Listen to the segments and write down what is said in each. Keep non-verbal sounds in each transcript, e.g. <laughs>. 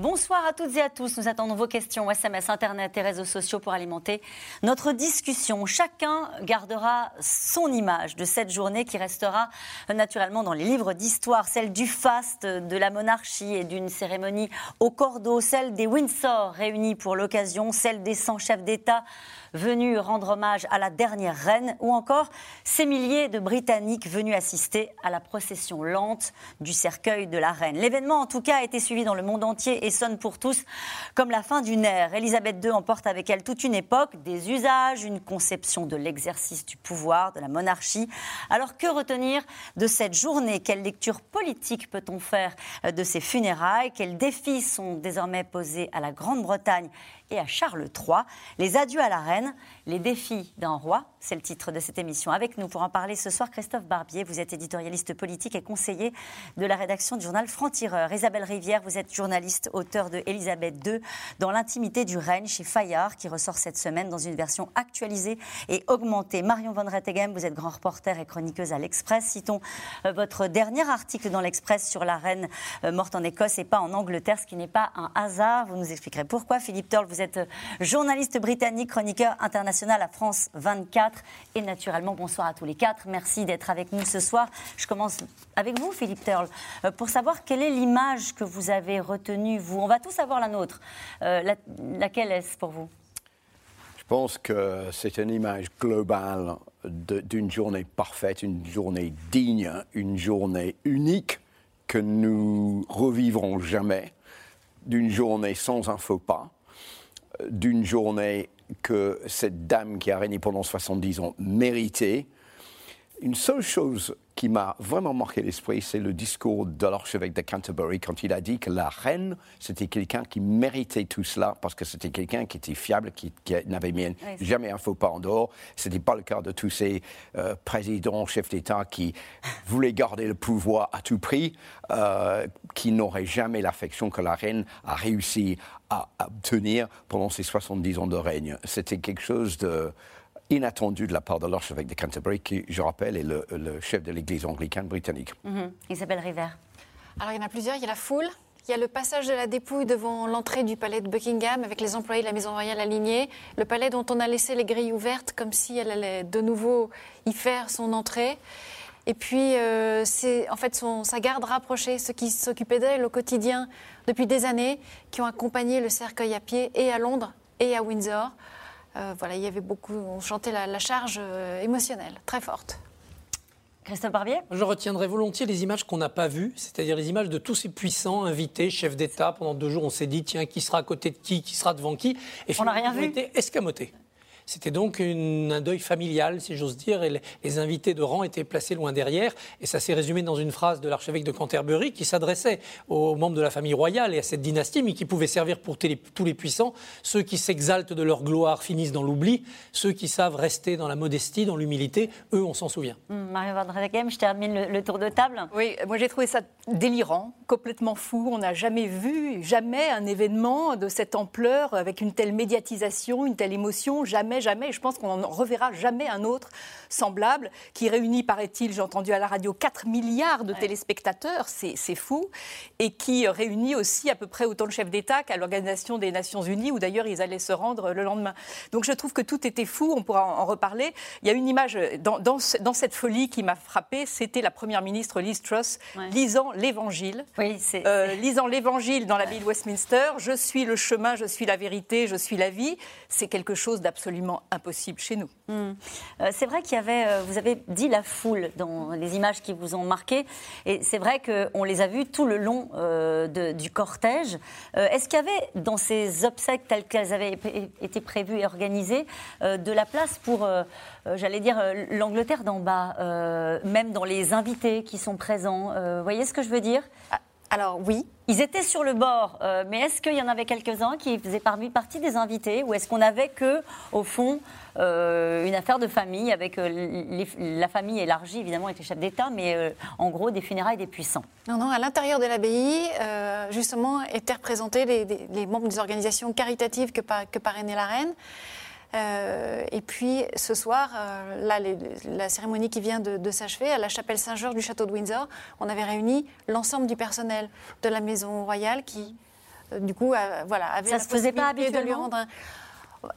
Bonsoir à toutes et à tous. Nous attendons vos questions SMS, Internet et réseaux sociaux pour alimenter notre discussion. Chacun gardera son image de cette journée qui restera naturellement dans les livres d'histoire, celle du faste, de la monarchie et d'une cérémonie au cordeau, celle des Windsor réunis pour l'occasion, celle des 100 chefs d'État venus rendre hommage à la dernière reine, ou encore ces milliers de Britanniques venus assister à la procession lente du cercueil de la reine. L'événement, en tout cas, a été suivi dans le monde entier et sonne pour tous comme la fin d'une ère. Elisabeth II emporte avec elle toute une époque, des usages, une conception de l'exercice du pouvoir, de la monarchie. Alors que retenir de cette journée? Quelle lecture politique peut-on faire de ces funérailles? Quels défis sont désormais posés à la Grande-Bretagne et à Charles III. Les adieux à la reine, les défis d'un roi, c'est le titre de cette émission. Avec nous pour en parler ce soir, Christophe Barbier, vous êtes éditorialiste politique et conseiller de la rédaction du journal Franc-Tireur. Isabelle Rivière, vous êtes journaliste, auteur de Élisabeth II, dans l'intimité du règne chez Fayard, qui ressort cette semaine dans une version actualisée et augmentée. Marion Van Rettegem, vous êtes grand reporter et chroniqueuse à l'Express. Citons euh, votre dernier article dans l'Express sur la reine euh, morte en Écosse et pas en Angleterre, ce qui n'est pas un hasard. Vous nous expliquerez pourquoi. Philippe Turl, vous êtes journaliste britannique, chroniqueur international à France 24. Et naturellement, bonsoir à tous les quatre. Merci d'être avec nous ce soir. Je commence avec vous, Philippe Turl, euh, pour savoir quelle est l'image que vous avez retenue, vous. On va tous avoir la nôtre. Euh, laquelle est-ce pour vous? Je pense que c'est une image globale d'une journée parfaite, une journée digne, une journée unique que nous revivrons jamais, d'une journée sans un faux pas d'une journée que cette dame qui a régné pendant 70 ans méritait. Une seule chose qui m'a vraiment marqué l'esprit, c'est le discours de l'archevêque de Canterbury quand il a dit que la reine, c'était quelqu'un qui méritait tout cela parce que c'était quelqu'un qui était fiable, qui, n'avait jamais un faux pas en dehors. Ce n'était pas le cas de tous ces euh, présidents, chefs d'État qui <laughs> voulaient garder le pouvoir à tout prix, euh, qui n'auraient jamais l'affection que la reine a réussi à obtenir pendant ses 70 ans de règne. C'était quelque chose de inattendu de la part de l'archevêque de Canterbury, qui, je rappelle, est le, chef de l'église anglicane britannique. Mhm. Isabelle River. Alors, il y en a plusieurs. Il y a la foule. Il y a le passage de la dépouille devant l'entrée du palais de Buckingham avec les employés de la Maison Royale alignés. Le palais dont on a laissé les grilles ouvertes comme si elle allait de nouveau y faire son entrée. Et puis, euh, c'est en fait son, sa garde rapprochée, ceux qui s'occupaient d'elle au quotidien depuis des années, qui ont accompagné le cercueil à pied et à Londres et à Windsor. Euh, voilà, il y avait beaucoup, on chantait la, charge euh, émotionnelle très forte. Christophe Barbier? Je retiendrai volontiers les images qu'on n'a pas vues, c'est-à-dire les images de tous ces puissants invités, chefs d'État. Pendant deux jours, on s'est dit, tiens, qui sera à côté de qui, qui sera devant qui? Et on n'a rien vu. été escamotés. C'était donc un deuil familial, si j'ose dire, et les, invités de rang étaient placés loin derrière. Et ça s'est résumé dans une phrase de l'archevêque de Canterbury qui s'adressait aux membres de la famille royale et à cette dynastie, mais qui pouvait servir pour tous les puissants. Ceux qui s'exaltent de leur gloire finissent dans l'oubli. Ceux qui savent rester dans la modestie, dans l'humilité, eux, on s'en souvient. Mmh, Marie Van je termine le, tour de table. Oui, moi j'ai trouvé ça délirant, complètement fou. On n'a jamais vu, jamais un événement de cette ampleur avec une telle médiatisation, une telle émotion. Jamais jamais, je pense qu'on n'en reverra jamais un autre semblable, qui réunit, paraît-il, j'ai entendu à la radio, 4 milliards de téléspectateurs, c'est fou, et qui réunit aussi à peu près autant de chefs d'État qu'à l'Organisation des Nations Unies, où d'ailleurs ils allaient se rendre le lendemain. Donc je trouve que tout était fou, on pourra en reparler. Il y a une image dans, dans, cette folie qui m'a frappée, c'était la Première ministre Liz Truss lisant l'Évangile. Oui. Euh, lisant l'Évangile dans l'abbaye de Westminster, je suis le chemin, je suis la vérité, je suis la vie, c'est quelque chose d'absolument impossible chez nous. Hmm. Euh, c'est vrai qu'il y avait, euh, vous avez dit la foule dans les images qui vous ont marqué, et c'est vrai qu'on les a vues tout le long euh, du cortège. Est-ce qu'il y avait dans ces obsèques telles qu'elles avaient été prévues et organisées de la place pour, j'allais dire, l'Angleterre d'en bas, même dans les invités qui sont présents Vous voyez ce que je veux dire? Ah, Alors oui, Ils étaient sur le bord, euh, mais est-ce qu'il y en avait quelques-uns qui faisaient parmi, partie des invités ou est-ce qu'on avait que, au fond, euh, une affaire de famille avec euh, la famille élargie, évidemment, avec les chefs d'État, mais en gros des funérailles des puissants Non, non, à l'intérieur de l'abbaye, justement, étaient représentés les, membres des organisations caritatives que, que parrainait la reine. Euh, et puis ce soir, euh, là, les- la cérémonie qui vient de, de s'achever, à la chapelle Saint-Georges du château de Windsor, on avait réuni l'ensemble du personnel de la maison royale qui, euh, du coup, voilà, avait Ça la se faisait pas de lui rendre un-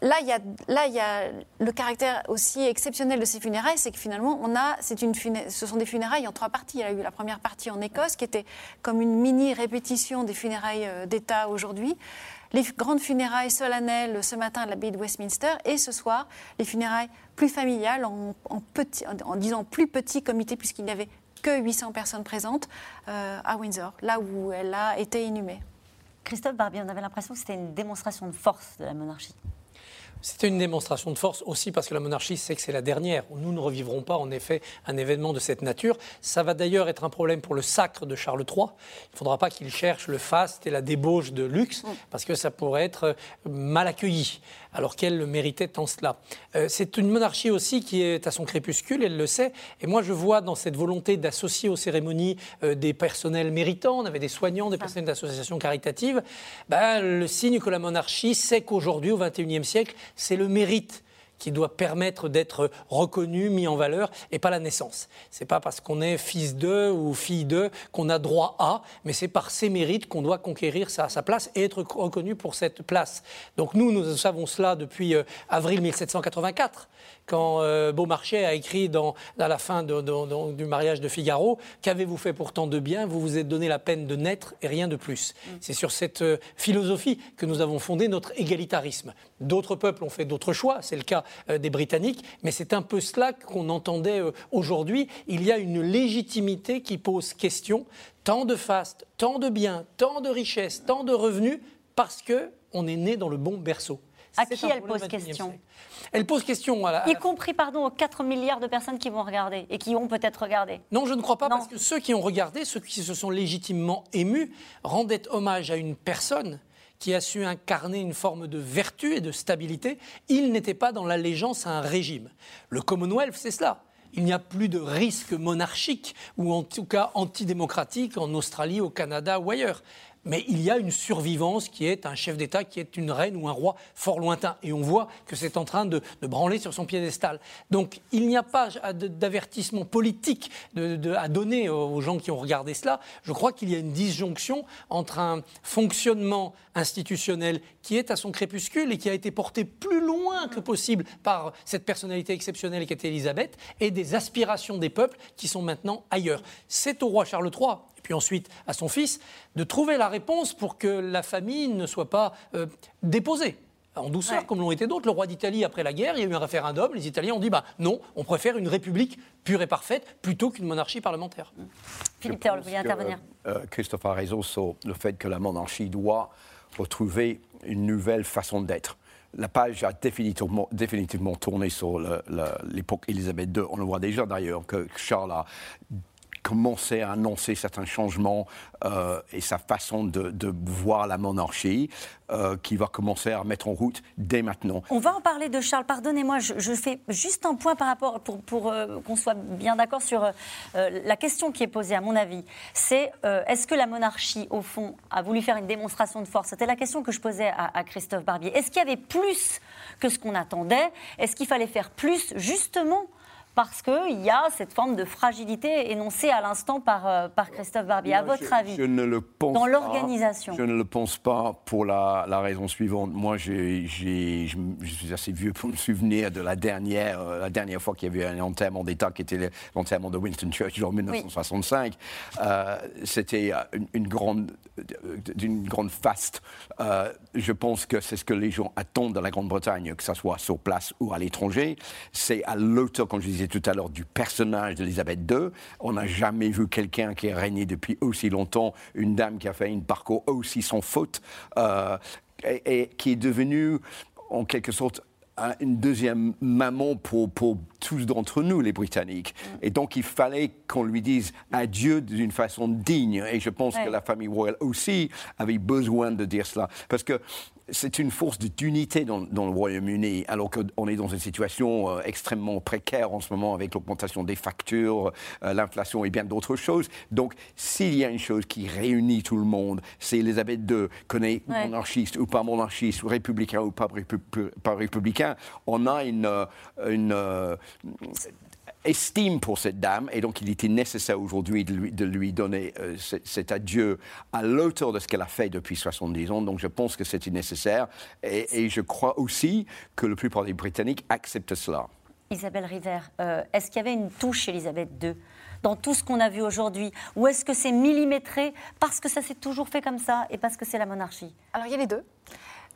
Là, il y a, là, il y a le caractère aussi exceptionnel de ces funérailles, c'est que finalement, on a, c'est une funé- ce sont des funérailles en trois parties. Il y a eu la première partie en Écosse, qui était comme une mini répétition des funérailles d'État aujourd'hui. Les grandes funérailles solennelles ce matin à l'abbaye de Westminster, et ce soir, les funérailles plus familiales, en disant plus petit comité, puisqu'il n'y avait que 800 personnes présentes euh, à Windsor, là où elle a été inhumée. Christophe Barbier, on avait l'impression que c'était une démonstration de force de la monarchie. C'était une démonstration de force aussi parce que la monarchie sait que c'est la dernière. Nous ne revivrons pas en effet un événement de cette nature. Ça va d'ailleurs être un problème pour le sacre de Charles III. Il ne faudra pas qu'il cherche le faste et la débauche de luxe parce que ça pourrait être euh, mal accueilli alors qu'elle le méritait tant cela. Euh, c'est une monarchie aussi qui est à son crépuscule, elle le sait. Et moi je vois dans cette volonté d'associer aux cérémonies euh, des personnels méritants, on avait des soignants, des personnels d'associations caritatives, ben, le signe que la monarchie sait qu'aujourd'hui, au XXIe siècle, c'est le mérite qui doit permettre d'être reconnu, mis en valeur, et pas la naissance. C'est pas parce qu'on est fils d'eux ou fille d'eux qu'on a droit à, mais c'est par ses mérites qu'on doit conquérir sa, sa place et être reconnu pour cette place. Donc nous, nous savons cela depuis euh, avril 1784, quand euh, Beaumarchais a écrit dans, à la fin de- de- de- du mariage de Figaro, qu'avez-vous fait pourtant de bien? Vous vous êtes donné la peine de naître et rien de plus. C'est sur cette euh, philosophie que nous avons fondé notre égalitarisme. D'autres peuples ont fait d'autres choix, c'est le cas euh, des Britanniques, mais c'est un peu cela qu'on entendait aujourd'hui. Il y a une légitimité qui pose question, tant de faste, tant de biens, tant de richesses, tant de revenus, parce que on est né dans le bon berceau. À qui elle pose question. Elle pose question à la, Y compris, pardon, aux 4 milliards de personnes qui vont regarder et qui ont peut-être regardé. Non, je ne crois pas, Non. parce que ceux qui ont regardé, ceux qui se sont légitimement émus, rendaient hommage à une personne qui a su incarner une forme de vertu et de stabilité. Il n'était pas dans l'allégeance à un régime. Le Commonwealth, c'est cela. Il n'y a plus de risque monarchique, ou en tout cas antidémocratique, en Australie, au Canada ou ailleurs. Mais il y a une survivance qui est un chef d'État, qui est une reine ou un roi fort lointain. Et on voit que c'est en train de, branler sur son piédestal. Donc il n'y a pas d'avertissement politique à donner aux gens qui ont regardé cela. Je crois qu'il y a une disjonction entre un fonctionnement institutionnel qui est à son crépuscule et qui a été porté plus loin que possible par cette personnalité exceptionnelle qui était Élisabeth et des aspirations des peuples qui sont maintenant ailleurs. C'est au roi Charles III puis ensuite à son fils, de trouver la réponse pour que la famille ne soit pas euh, déposée. En douceur, Ouais. comme l'ont été d'autres. Le roi d'Italie, après la guerre, il y a eu un référendum. Les Italiens ont dit bah, non, on préfère une république pure et parfaite plutôt qu'une monarchie parlementaire. Philippe Je Théol, pense vous voulez intervenir? euh, Christophe a raison sur le fait que la monarchie doit retrouver une nouvelle façon d'être. La page a définitivement, définitivement tourné sur l'époque Élisabeth II. On le voit déjà d'ailleurs que Charles a commencé à annoncer certains changements euh, et sa façon de, voir la monarchie euh, qui va commencer à mettre en route dès maintenant. On va en parler de Charles. Pardonnez-moi, je, fais juste un point par rapport pour, euh, qu'on soit bien d'accord sur la question qui est posée, à mon avis. C'est est-ce que la monarchie, au fond, a voulu faire une démonstration de force? C'était la question que je posais à, à Christophe Barbier. Est-ce qu'il y avait plus que ce qu'on attendait? Est-ce qu'il fallait faire plus, justement parce qu'il y a cette forme de fragilité énoncée à l'instant par, euh, par Christophe Barbier. À Moi, votre je- avis je ne le pense dans l'organisation. Je ne le pense pas pour la, la raison suivante. Moi, je, suis assez vieux pour me souvenir de la dernière, euh, la dernière fois qu'il y avait un enterrement d'État, qui était le- l'enterrement de Winston Churchill en 1965. Euh, C'était une, une grande, d'une grande faste. Euh, je pense que c'est ce que les gens attendent de la Grande-Bretagne, que ce soit sur place ou à l'étranger. C'est à l'auteur, comme je disais tout à l'heure, du personnage d'Elisabeth II. On n'a jamais vu quelqu'un qui a régné depuis aussi longtemps, une dame qui a fait un parcours aussi sans faute, euh, et, et qui est devenue, en quelque sorte, un- une deuxième maman pour, pour tous d'entre nous, les Britanniques. Et donc, il fallait qu'on lui dise adieu d'une façon digne. Et je pense Ouais. que la famille royale aussi avait besoin de dire cela. Parce que c'est une force d'unité dans, dans le Royaume-Uni, alors qu'on est dans une situation euh, extrêmement précaire en ce moment avec l'augmentation des factures, euh, l'inflation et bien d'autres choses. Donc, s'il y a une chose qui réunit tout le monde, c'est Elisabeth II, qu'on est Ouais. monarchiste ou pas monarchiste, ou républicain ou pas, répu- pas républicain, on a une, euh, une estime pour cette dame, et donc il était nécessaire aujourd'hui de lui, de lui donner euh, ce- cet adieu à l'auteur de ce qu'elle a fait depuis 70 ans. Donc je pense que c'était nécessaire, et, et je crois aussi que la plupart des Britanniques acceptent cela. Isabelle River, euh, est-ce qu'il y avait une touche Elisabeth II dans tout ce qu'on a vu aujourd'hui? Ou est-ce que c'est millimétré parce que ça s'est toujours fait comme ça et parce que c'est la monarchie? Alors il y a les deux.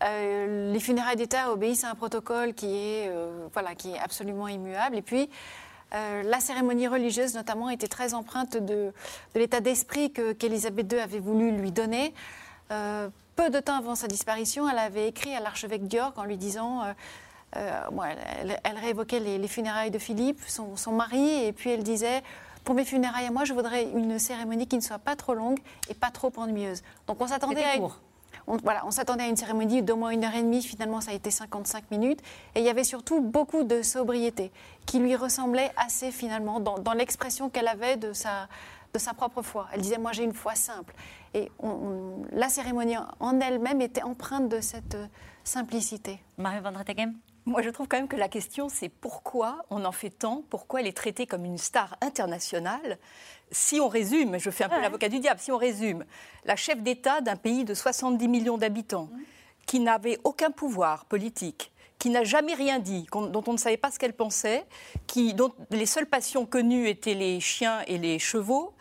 Euh, les funérailles d'État obéissent à un protocole qui est, euh, voilà, qui est absolument immuable. Et puis, euh, la cérémonie religieuse, notamment, était très empreinte de, de l'état d'esprit qu'Élisabeth II avait voulu lui donner. Euh, peu de temps avant sa disparition, elle avait écrit à l'archevêque d'York en lui disant. euh, bon, elle, elle- réévoquait les, les funérailles de Philippe, son, son mari, et puis elle disait Pour mes funérailles à moi, je voudrais une cérémonie qui ne soit pas trop longue et pas trop ennuyeuse. Donc on s'attendait à. court. On, voilà, on s'attendait à une cérémonie d'au moins une heure et demie. Finalement, ça a été 55 minutes. Et il y avait surtout beaucoup de sobriété qui lui ressemblait assez finalement dans, dans l'expression qu'elle avait de sa, de sa propre foi. Elle disait Moi, j'ai une foi simple. Et la cérémonie en elle-même était empreinte de cette euh, simplicité. Marie Van Moi, je trouve quand même que la question, c'est pourquoi on en fait tant, pourquoi elle est traitée comme une star internationale. Si on résume, je fais un peu Ouais. l'avocat du diable, si on résume, la chef d'État d'un pays de 70 millions d'habitants, qui n'avait aucun pouvoir politique, qui n'a jamais rien dit, dont on ne savait pas ce qu'elle pensait, qui, dont les seules passions connues étaient les chiens et les chevaux.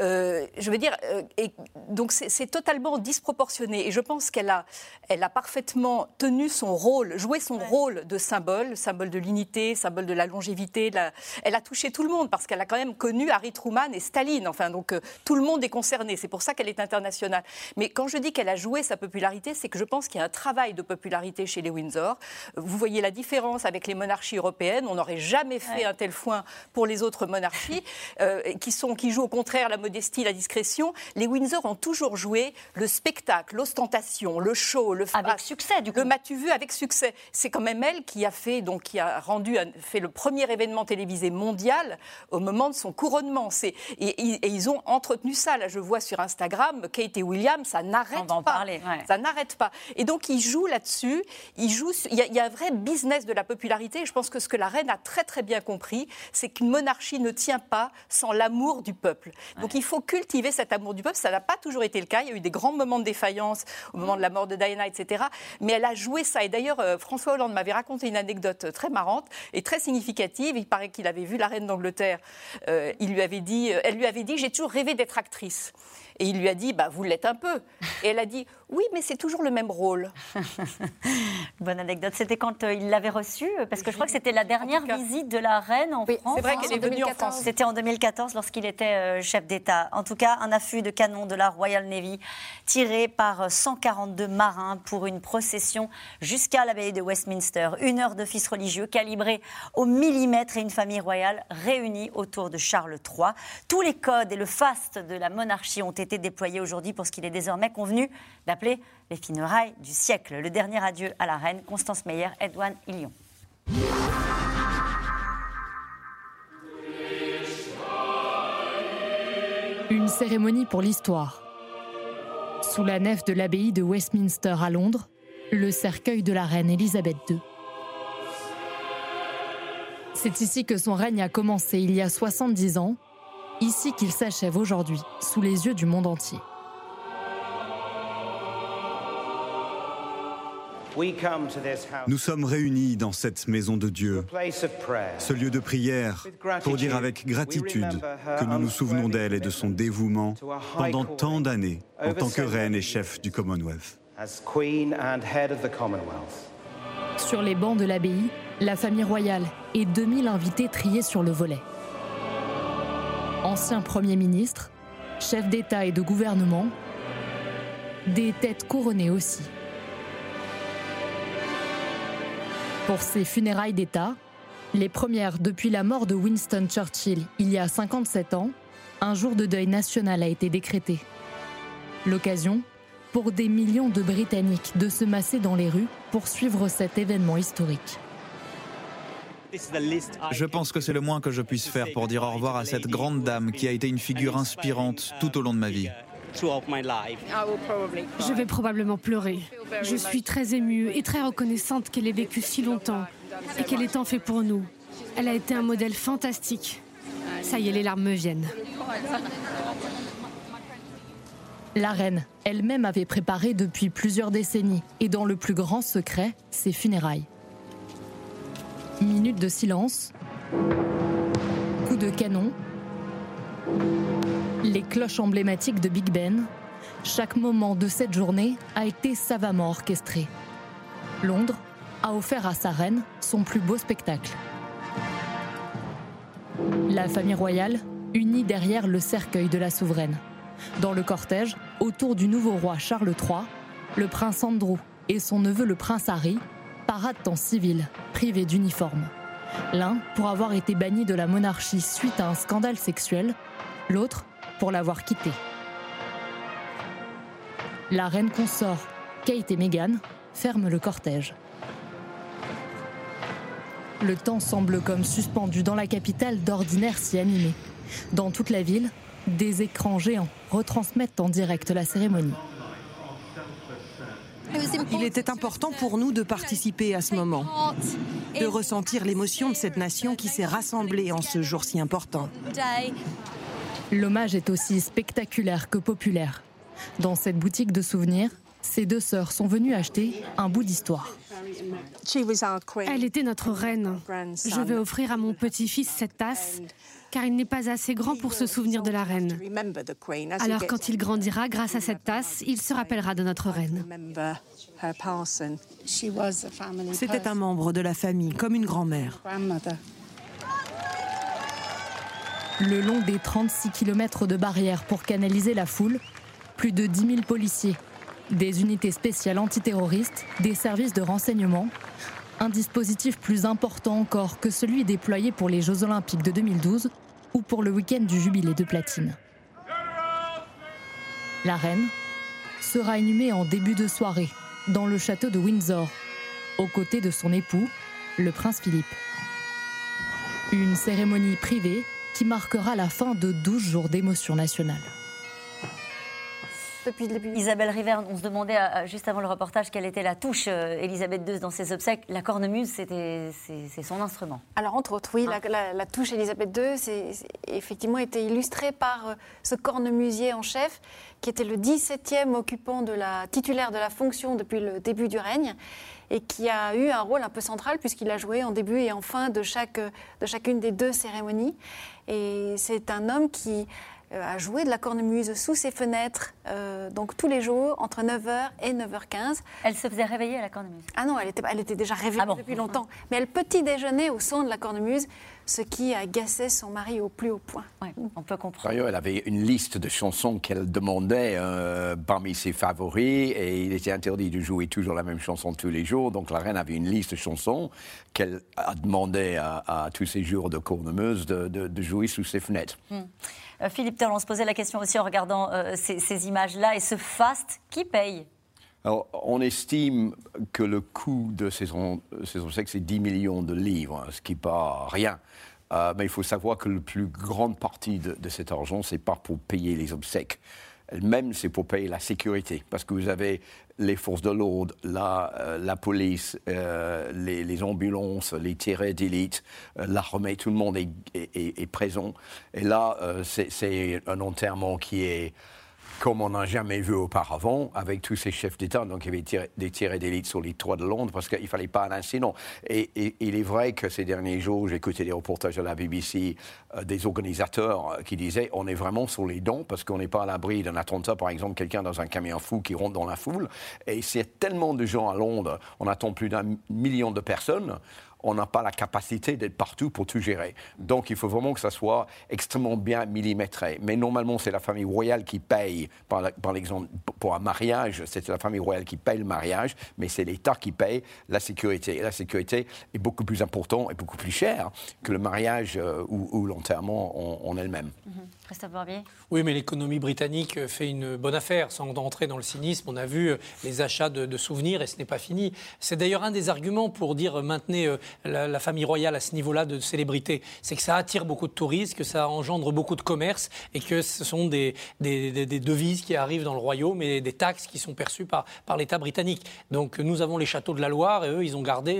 Euh, je veux dire, euh, et donc c'est totalement disproportionné. Et je pense qu'elle a, elle a parfaitement tenu son rôle, joué son rôle de symbole, symbole de l'unité, symbole de la longévité. de la- Elle a touché tout le monde parce qu'elle a quand même connu Harry Truman et Staline. Enfin, donc euh, tout le monde est concerné. C'est pour ça qu'elle est internationale. Mais quand je dis qu'elle a joué sa popularité, c'est que je pense qu'il y a un travail de popularité chez les Windsor. Vous voyez la différence avec les monarchies européennes. On n'aurait jamais fait un tel foin pour les autres monarchies, qui, sont, qui jouent au contraire la modestie, la discrétion. Les Windsor ont toujours joué le spectacle, l'ostentation, le show, le Avec succès, du coup. Le m'as-tu vu avec succès C'est quand même elle qui a fait, donc, qui a rendu, fait le premier événement télévisé mondial au moment de son couronnement. C'est, et, et- et ils ont entretenu ça. Là, je vois sur Instagram, Kate et William, ça n'arrête en pas. parler, ouais. Ça n'arrête pas. Et donc, ils jouent là-dessus. Ils jouent. Il y, a, il y a un vrai business de la popularité. Et je pense que ce que la reine a très très bien compris, c'est qu'une monarchie ne tient pas sans l'amour du peuple. Donc, il faut cultiver cet amour du peuple. Ça n'a pas toujours été le cas. Il y a eu des grands moments de défaillance au moment de la mort de Diana, etc. Mais elle a joué ça. Et d'ailleurs, euh, François Hollande m'avait raconté une anecdote très marrante et très significative. Il paraît qu'il avait vu la reine d'Angleterre. Euh, il lui avait dit, euh, elle lui avait dit, j'ai toujours rêvé d'être actrice. Et il lui a dit, bah, vous l'êtes un peu. Et elle a dit, oui, mais c'est toujours le même rôle. <laughs> Bonne anecdote. C'était quand euh, il l'avait reçue, euh, parce que je crois que c'était la dernière visite de la reine en Oui, France. C'est vrai En qu'elle est venue en 2014. France. C'était en 2014 lorsqu'il était euh, chef d'État. En tout cas, un affût de canon de la Royal Navy tiré par euh, 142 marins pour une procession jusqu'à l'abbaye de Westminster. Une heure d'office religieux calibré au millimètre et une famille royale réunie autour de Charles III. Tous les codes et le faste de la monarchie ont été déployés aujourd'hui pour ce qu'il est désormais convenu d'appeler les funérailles du siècle. Le dernier adieu à la reine, Constance Meyer, Edouane Illion. Une cérémonie pour l'histoire. Sous la nef de l'abbaye de Westminster à Londres, le cercueil de la reine Élisabeth II. C'est ici que son règne a commencé il y a 70 ans, ici qu'il s'achève aujourd'hui, sous les yeux du monde entier. Nous sommes réunis dans cette maison de Dieu, ce lieu de prière, pour dire avec gratitude que nous nous souvenons d'elle et de son dévouement pendant tant d'années en tant que reine et chef du Commonwealth. Sur les bancs de l'abbaye, la famille royale et 2000 invités triés sur le volet. Anciens premiers ministres, chefs d'État et de gouvernement, des têtes couronnées aussi. Pour ces funérailles d'État, Les premières depuis la mort de Winston Churchill il y a 57 ans, un jour de deuil national a été décrété. L'occasion pour des millions de Britanniques de se masser dans les rues pour suivre cet événement historique. Je pense que c'est le moins que je puisse faire pour dire au revoir à cette grande dame qui a été une figure inspirante tout au long de ma vie. Je vais probablement pleurer. Je suis très émue et très reconnaissante qu'elle ait vécu si longtemps et qu'elle ait tant fait pour nous. Elle a été un modèle fantastique. Ça y est, les larmes me viennent. La reine elle-même avait préparé depuis plusieurs décennies et dans le plus grand secret ses funérailles. Minute de silence, coup de canon, les cloches emblématiques de Big Ben. Chaque moment de cette journée a été savamment orchestré. Londres a offert à sa reine son plus beau spectacle. La famille royale unie derrière le cercueil de la souveraine. Dans le cortège, autour du nouveau roi Charles III, le prince Andrew et son neveu le prince Harry paradent en civil, privés d'uniforme. L'un pour avoir été banni de la monarchie suite à un scandale sexuel, l'autre pour l'avoir quitté. La reine consort, Kate et Meghan, ferment le cortège. Le temps semble comme suspendu dans la capitale d'ordinaire si animé. Dans toute la ville, des écrans géants retransmettent en direct la cérémonie. Il était important pour nous de participer à ce moment, de ressentir l'émotion de cette nation qui s'est rassemblée en ce jour si important. L'hommage est aussi spectaculaire que populaire. Dans cette boutique de souvenirs, ces deux sœurs sont venues acheter un bout d'histoire. Elle était notre reine. Je vais offrir à mon petit-fils cette tasse car il n'est pas assez grand pour se souvenir de la reine. Alors quand il grandira, grâce à cette tasse, il se rappellera de notre reine. C'était un membre de la famille, comme une grand-mère. Le long des 36 km de barrières pour canaliser la foule, plus de 10 000 policiers, des unités spéciales antiterroristes, des services de renseignement, un dispositif plus important encore que celui déployé pour les Jeux olympiques de 2012 ou pour le week-end du jubilé de platine. La reine sera inhumée en début de soirée dans le château de Windsor, aux côtés de son époux, le prince Philippe. Une cérémonie privée qui marquera la fin de 12 jours d'émotion nationale. Depuis le début. Isabelle River, on se demandait juste avant le reportage quelle était la touche euh, Elisabeth II dans ses obsèques. La cornemuse, c'était c'est son instrument. Alors entre autres, oui, la, touche Elisabeth II, c'est effectivement été illustrée par euh, ce cornemusier en chef, qui était le 17e occupant de la titulaire de la fonction depuis le début du règne et qui a eu un rôle un peu central puisqu'il a joué en début et en fin de, chaque, de chacune des deux cérémonies. Et c'est un homme qui euh, a joué de la cornemuse sous ses fenêtres, euh, donc tous les jours, entre 9h et 9h15. Elle se faisait réveiller à la cornemuse Ah non, elle était, elle était déjà réveillée ah depuis longtemps. Mais elle petit déjeuner au son de la cornemuse, ce qui agaçait son mari au plus haut point. on peut comprendre. Elle avait une liste de chansons qu'elle demandait euh, parmi ses favoris et il était interdit de jouer toujours la même chanson tous les jours. Donc la reine avait une liste de chansons qu'elle a demandé à, tous ses jours de cornemuse de, jouer sous ses fenêtres. Hmm. Euh, Philippe Terre, on se posait la question aussi en regardant euh, ces, images-là et ce faste, qui paye alors, on estime que le coût de ces, ces obsèques, c'est 10 millions de livres, ce qui n'est pas rien. Euh, mais il faut savoir que la plus grande partie de, de cet argent, c'est pas pour payer les obsèques même c'est pour payer la sécurité, parce que vous avez les forces de l'ordre, la, euh, la police, euh, les, ambulances, les tirés d'élite, euh, l'armée, tout le monde est, est, présent. Et là, c'est un enterrement qui est comme on n'a jamais vu auparavant, avec tous ces chefs d'État. Donc, il y avait des tirés d'élite sur les toits de Londres parce qu'il ne fallait pas un incident. Et, il est vrai que ces derniers jours, j'ai écouté des reportages de la BBC euh, des organisateurs euh, qui disaient on est vraiment sur les dents parce qu'on n'est pas à l'abri d'un attentat, par exemple, quelqu'un dans un camion fou qui rentre dans la foule. Et c'est tellement de gens à Londres, on attend plus d'un million de personnes on n'a pas la capacité d'être partout pour tout gérer. Donc il faut vraiment que ça soit extrêmement bien millimétré. Mais normalement, c'est la famille royale qui paye, par, l'exemple, pour un mariage, c'est la famille royale qui paye le mariage, mais c'est l'État qui paye la sécurité. Et la sécurité est beaucoup plus importante et beaucoup plus chère que le mariage euh, ou, l'enterrement en, elle-même. Mm-hmm. Christophe Barbier Oui, mais l'économie britannique fait une bonne affaire. Sans entrer dans le cynisme, on a vu euh, les achats de, souvenirs et ce n'est pas fini. C'est d'ailleurs un des arguments pour dire euh, maintenez euh, la, famille royale à ce niveau-là de célébrité. C'est que ça attire beaucoup de touristes, que ça engendre beaucoup de commerce et que ce sont des, des, devises qui arrivent dans le royaume et des taxes qui sont perçues par, par l'État britannique. Donc nous avons les châteaux de la Loire et eux, ils ont gardé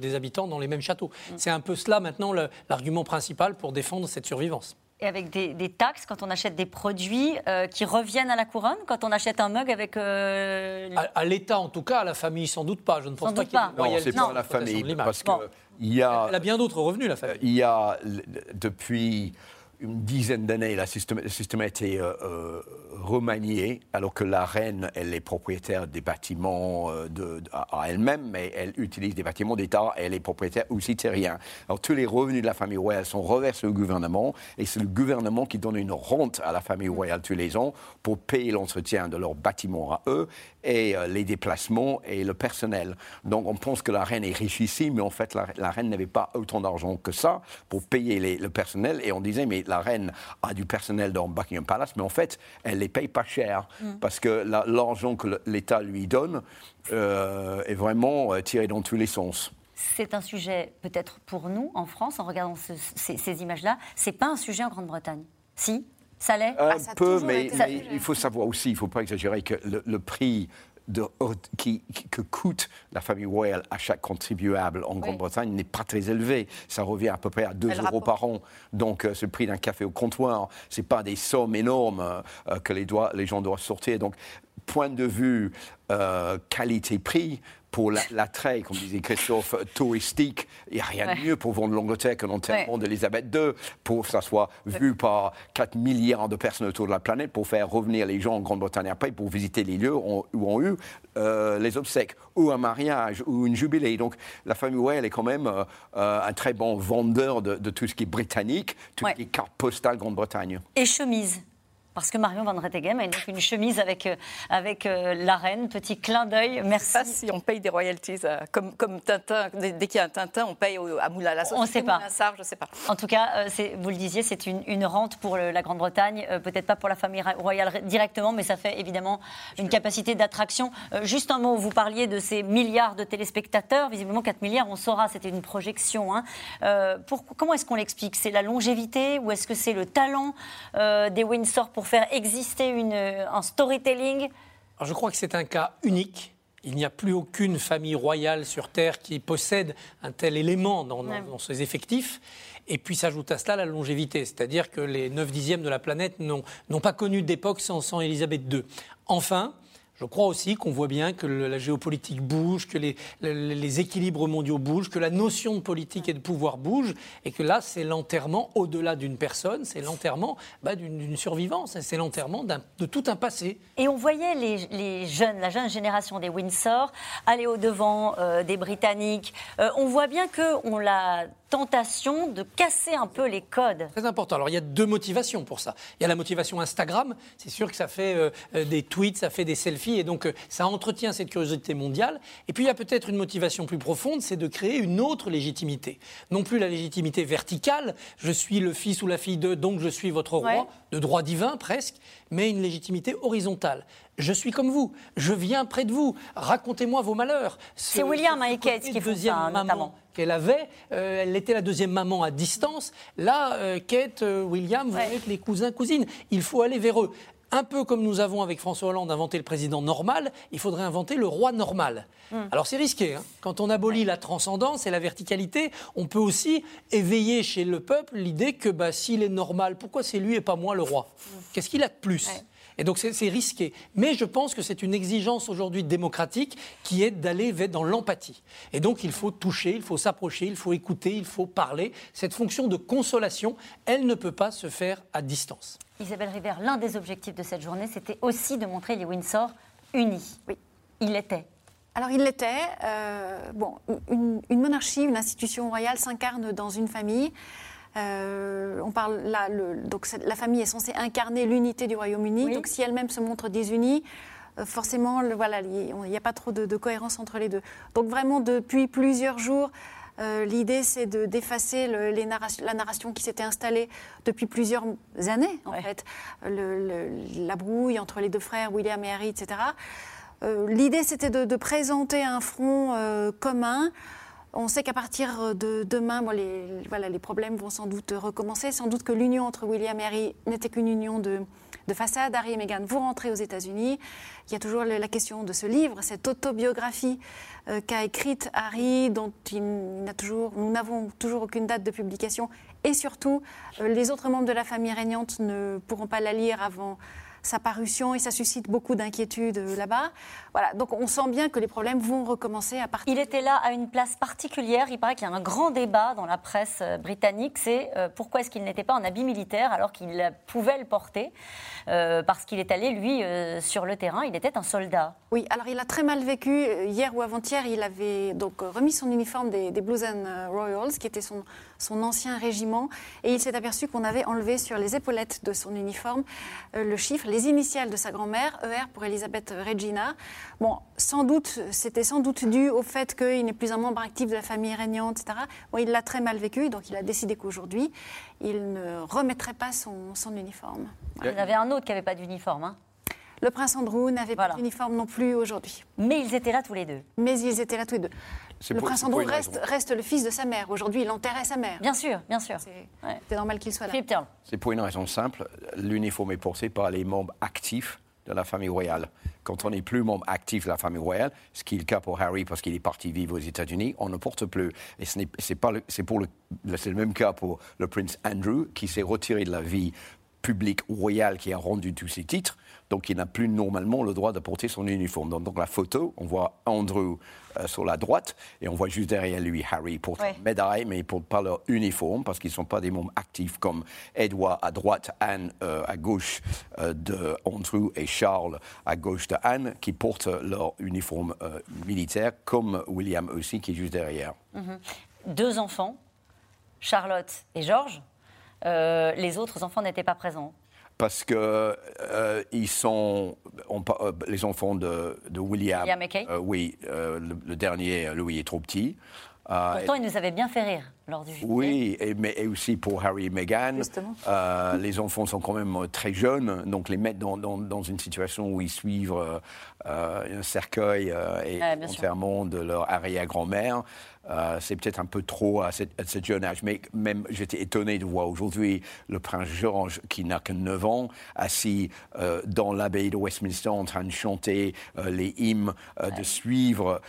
des habitants dans les mêmes châteaux. Mm. C'est un peu cela maintenant l'argument principal pour défendre cette survivance et avec des, taxes quand on achète des produits euh, qui reviennent à la couronne, quand on achète un mug avec... Euh, à, l'État en tout cas, à la famille sans doute pas. Je ne pense pas qu'il y ait Non, c'est pas la famille, parce que... Il y a, Elle a bien d'autres revenus, la famille. Il y a, depuis une dizaine d'années, le système, a été euh, euh, remanié, alors que la reine, elle est propriétaire des bâtiments euh, de, à, elle-même, mais elle utilise des bâtiments d'État elle est propriétaire aussi terrien. Alors tous les revenus de la famille royale sont reversés au gouvernement et c'est le gouvernement qui donne une rente à la famille royale tous les ans pour payer l'entretien de leurs bâtiments à eux et les déplacements et le personnel. Donc on pense que la reine est richissime, mais en fait la, reine n'avait pas autant d'argent que ça pour payer le personnel et on disait mais la reine a du personnel dans Buckingham Palace, mais en fait, elle les paye pas cher mm. parce que l'argent que l'État lui donne euh, est vraiment euh, tiré dans tous les sens. C'est un sujet peut-être pour nous en France, en regardant ces, images-là. C'est pas un sujet en Grande-Bretagne. Si, ça l'est. Un ah, peu, mais, il faut savoir aussi, il ne faut pas exagérer que le prix de, qui, que coûte la famille royale à chaque contribuable en Grande-Bretagne n'est pas très élevé. Ça revient à peu près à 2 euros par an. Donc, euh, c'est le prix d'un café au comptoir. Ce pas des sommes énormes euh, que les, les, gens doivent sortir. Donc, point de vue euh, qualité-prix, pour l'attrait, comme disait Christophe, touristique. Il n'y a rien de mieux pour vendre l'Angleterre que l'enterrement d'Elisabeth II, pour que ça soit vu par 4 milliards de personnes autour de la planète, pour faire revenir les gens en Grande-Bretagne après, pour visiter les lieux où ont eu euh, les obsèques, ou un mariage, ou une jubilé. Donc la famille Royale est quand même euh, euh, un très bon vendeur de, tout ce qui est britannique, tout ce qui est carte postale Grande-Bretagne. Et chemise parce que Marion Van Rettegem a une chemise avec, euh, avec euh, la reine. Petit clin d'œil. Merci. Pas si on paye des royalties, euh, comme, comme Tintin. Dès, qu'il y a un Tintin, on paye à Moulin la On ne sait pas. je sais pas. En tout cas, vous le disiez, c'est une, une, rente pour la Grande-Bretagne. Peut-être pas pour la famille royale directement, mais ça fait évidemment une capacité d'attraction. juste un mot, vous parliez de ces milliards de téléspectateurs. Visiblement, 4 milliards, on saura, c'était une projection. Hein. Pour, comment est-ce qu'on l'explique? C'est la longévité ou est-ce que c'est le talent des Windsor pour pour faire exister une, un storytelling Alors Je crois que c'est un cas unique. Il n'y a plus aucune famille royale sur Terre qui possède un tel élément dans, dans, ses effectifs. Et puis s'ajoute à cela la longévité, c'est-à-dire que les 9 dixièmes de la planète n'ont pas connu d'époque sans, sans Élisabeth II. Enfin, je crois aussi qu'on voit bien que la géopolitique bouge, que les, équilibres mondiaux bougent, que la notion de politique et de pouvoir bouge, et que là, c'est l'enterrement, au-delà d'une personne, c'est l'enterrement bah, d'une survivance, c'est l'enterrement de tout un passé. Et on voyait les, jeunes, la jeune génération des Windsor aller au-devant euh, des Britanniques. Euh, on voit bien qu'on l'a tentation de casser un peu les codes. Très important. Alors il y a deux motivations pour ça. Il y a la motivation Instagram. C'est sûr que ça fait euh, euh, des tweets, ça fait des selfies et donc euh, ça entretient cette curiosité mondiale. Et puis il y a peut-être une motivation plus profonde, c'est de créer une autre légitimité. Non plus la légitimité verticale, je suis le fils ou la fille de, donc je suis votre roi, de droit divin presque, mais une légitimité horizontale. Je suis comme vous, je viens près de vous, racontez-moi vos malheurs. C'est William et Kate qui font ça, notamment qu'elle avait, euh, elle était la deuxième maman à distance. Là, euh, Kate, euh, William, vous êtes les cousins, cousines. Il faut aller vers eux. Un peu comme nous avons avec François Hollande inventé le président normal, il faudrait inventer le roi normal. Hmm. Alors c'est risqué. Hein. Quand on abolit la transcendance et la verticalité, on peut aussi éveiller chez le peuple l'idée que bah, s'il est normal, pourquoi c'est lui et pas moi le roi? Hmm. Qu'est-ce qu'il a de plus? Et donc c'est risqué. Mais je pense que c'est une exigence aujourd'hui démocratique qui est d'aller dans l'empathie. Et donc il faut toucher, il faut s'approcher, il faut écouter, il faut parler. Cette fonction de consolation, elle ne peut pas se faire à distance. Isabelle River, l'un des objectifs de cette journée, c'était aussi de montrer les Windsor unis. Oui. Il était. alors il l'était. Euh, bon, une, monarchie, une institution royale s'incarne dans une famille. Euh, on parle là, donc la famille est censée incarner l'unité du Royaume-Uni. Donc si elle-même se montre désunie, euh, forcément, voilà, il n'y a pas trop de, cohérence entre les deux. Donc vraiment depuis plusieurs jours. L'idée, c'est d'effacer la narration qui s'était installée depuis plusieurs années, en fait. la brouille entre les deux frères, William et Harry, etc. Euh, l'idée, c'était de, présenter un front euh, commun. On sait qu'à partir de demain, les, problèmes vont sans doute recommencer. Sans doute que l'union entre William et Harry n'était qu'une union de, façade. Harry et Meghan vont rentrer aux États-Unis. Il y a toujours la question de ce livre, cette autobiographie euh, qu'a écrite Harry, dont nous n'avons toujours aucune date de publication. Et surtout, les autres membres de la famille régnante ne pourront pas la lire avant sa parution et ça suscite beaucoup d'inquiétudes euh, là-bas. Voilà, donc on sent bien que les problèmes vont recommencer à partir. Il était là à une place particulière. Il paraît qu'il y a un grand débat dans la presse euh, britannique. C'est euh, pourquoi est-ce qu'il n'était pas en habit militaire alors qu'il pouvait le porter? Parce qu'il est allé, lui, sur le terrain. Il était un soldat. Oui, alors il a très mal vécu. Hier ou avant-hier, il avait donc remis son uniforme des, des Blues and Royals, qui était son, son ancien régiment, et il s'est aperçu qu'on avait enlevé sur les épaulettes de son uniforme le chiffre les initiales de sa grand-mère, ER pour Elisabeth Regina. Bon, sans doute, c'était sans doute dû au fait qu'il n'est plus un membre actif de la famille régnante, etc. Bon, il l'a très mal vécu, donc il a décidé qu'aujourd'hui, il ne remettrait pas son, uniforme. Il y en avait un autre qui n'avait pas d'uniforme. Hein. Le prince Andrew n'avait pas d'uniforme non plus aujourd'hui. Mais ils étaient là tous les deux. Mais ils étaient là tous les deux. Le prince Andrew reste, reste, le fils de sa mère. Aujourd'hui, il enterrait sa mère. Bien sûr, bien sûr. C'est normal qu'il soit là. C'est pour une raison simple. L'uniforme est porté par les membres actifs de la famille royale. Quand on n'est plus membre actif de la famille royale, ce qui est le cas pour Harry parce qu'il est parti vivre aux États-Unis, on ne porte plus. Et ce n'est pas c'est pour le, c'est le même cas pour le prince Andrew qui s'est retiré de la vie publique royale qui a rendu tous ses titres donc il n'a plus normalement le droit de porter son uniforme. Donc, la photo, on voit Andrew euh, sur la droite et on voit juste derrière lui Harry pour ouais. médaille, mais ils ne portent pas leur uniforme parce qu'ils ne sont pas des membres actifs comme Edward à droite, Anne euh, à gauche euh, de Andrew et Charles à gauche de Anne qui portent leur uniforme militaire, comme William aussi qui est juste derrière. Mhm. Deux enfants, Charlotte et George. les autres enfants n'étaient pas présents parce que euh, ils sont euh, les enfants de, William. William McKay. Euh, oui, le, dernier, Louis, est trop petit. Pourtant, il nous avait bien fait rire lors du Oui, et, mais, et aussi pour Harry et Meghan. les enfants sont quand même très jeunes, donc les mettre dans, dans, une situation où ils suivent un cercueil et l'enterrement de leur arrière-grand-mère, euh, c'est peut-être un peu trop à, ce jeune âge. Mais même, j'étais étonné de voir aujourd'hui le prince George, qui n'a que 9 ans, assis euh, dans l'abbaye de Westminster en train de chanter euh, les hymnes, de suivre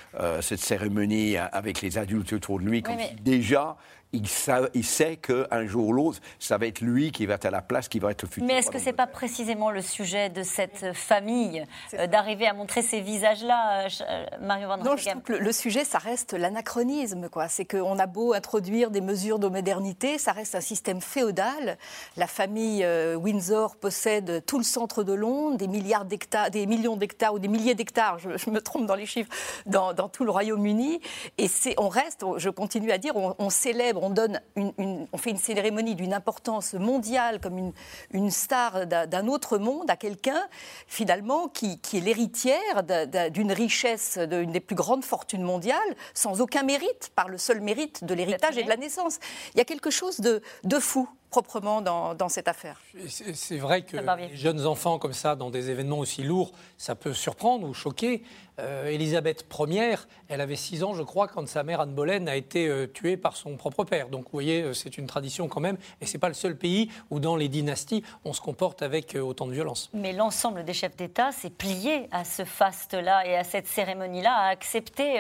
cette cérémonie avec les adultes autour de lui. Comme déjà, il, il sait qu'un jour ou l'autre, ça va être lui qui va être à la place, qui va être le futur. Mais est-ce que ce n'est pas précisément le sujet de cette famille, euh, d'arriver à montrer ces visages-là, euh, euh, Mario Van Non, je trouve que le, sujet, ça reste l'anachronisme. C'est qu'on a beau introduire des mesures de modernité, ça reste un système féodal. La famille Windsor possède tout le centre de Londres, des milliards d'hectares, des millions d'hectares ou des milliers d'hectares, je, me trompe dans les chiffres, dans, tout le Royaume-Uni. Et on reste, je continue à dire, on célèbre on, donne on fait une cérémonie d'une importance mondiale, comme une, une star d'un autre monde, à quelqu'un, finalement, qui, est l'héritière d'une richesse, d'une des plus grandes fortunes mondiales, sans aucun mérite, par le seul mérite de l'héritage et de la naissance. Il y a quelque chose de, de fou proprement dans, cette affaire. C'est vrai que les jeunes enfants comme ça, dans des événements aussi lourds, ça peut surprendre ou choquer. Euh, Elisabeth Ier, elle avait 6 ans, je crois, quand sa mère Anne Boleyn a été euh, tuée par son propre père. Donc, vous voyez, euh, c'est une tradition quand même. Et ce n'est pas le seul pays où, dans les dynasties, on se comporte avec autant de violence. Mais l'ensemble des chefs d'État s'est plié à ce faste-là et à cette cérémonie-là, à accepter.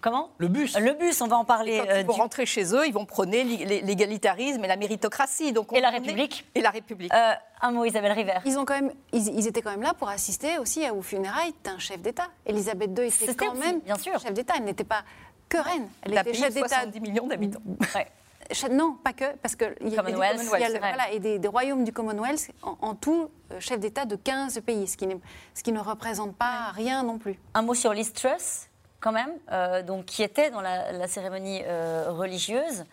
Comment Le bus. Le bus, on va en parler. Quand ils vont rentrer chez eux, ils vont prôner l'égalitarisme et la méritocratie. Donc et la République. Et la République. un mot, Isabelle River. Ils, ont quand même, ils, étaient quand même là pour assister aussi aux funérailles d'un chef d'État. Elisabeth II était quand même bien sûr. chef d'État. Elle n'était pas que reine. Elle était chef d'État. 70 millions d'habitants. non, pas que, parce qu'il y, a, voilà, et des, royaumes du Commonwealth, en, tout, euh, chef d'État de 15 pays, ce qui, ce qui, ne représente pas rien non plus. Un mot sur Liz Truss, quand même, euh, donc, qui était dans la, cérémonie euh, religieuse.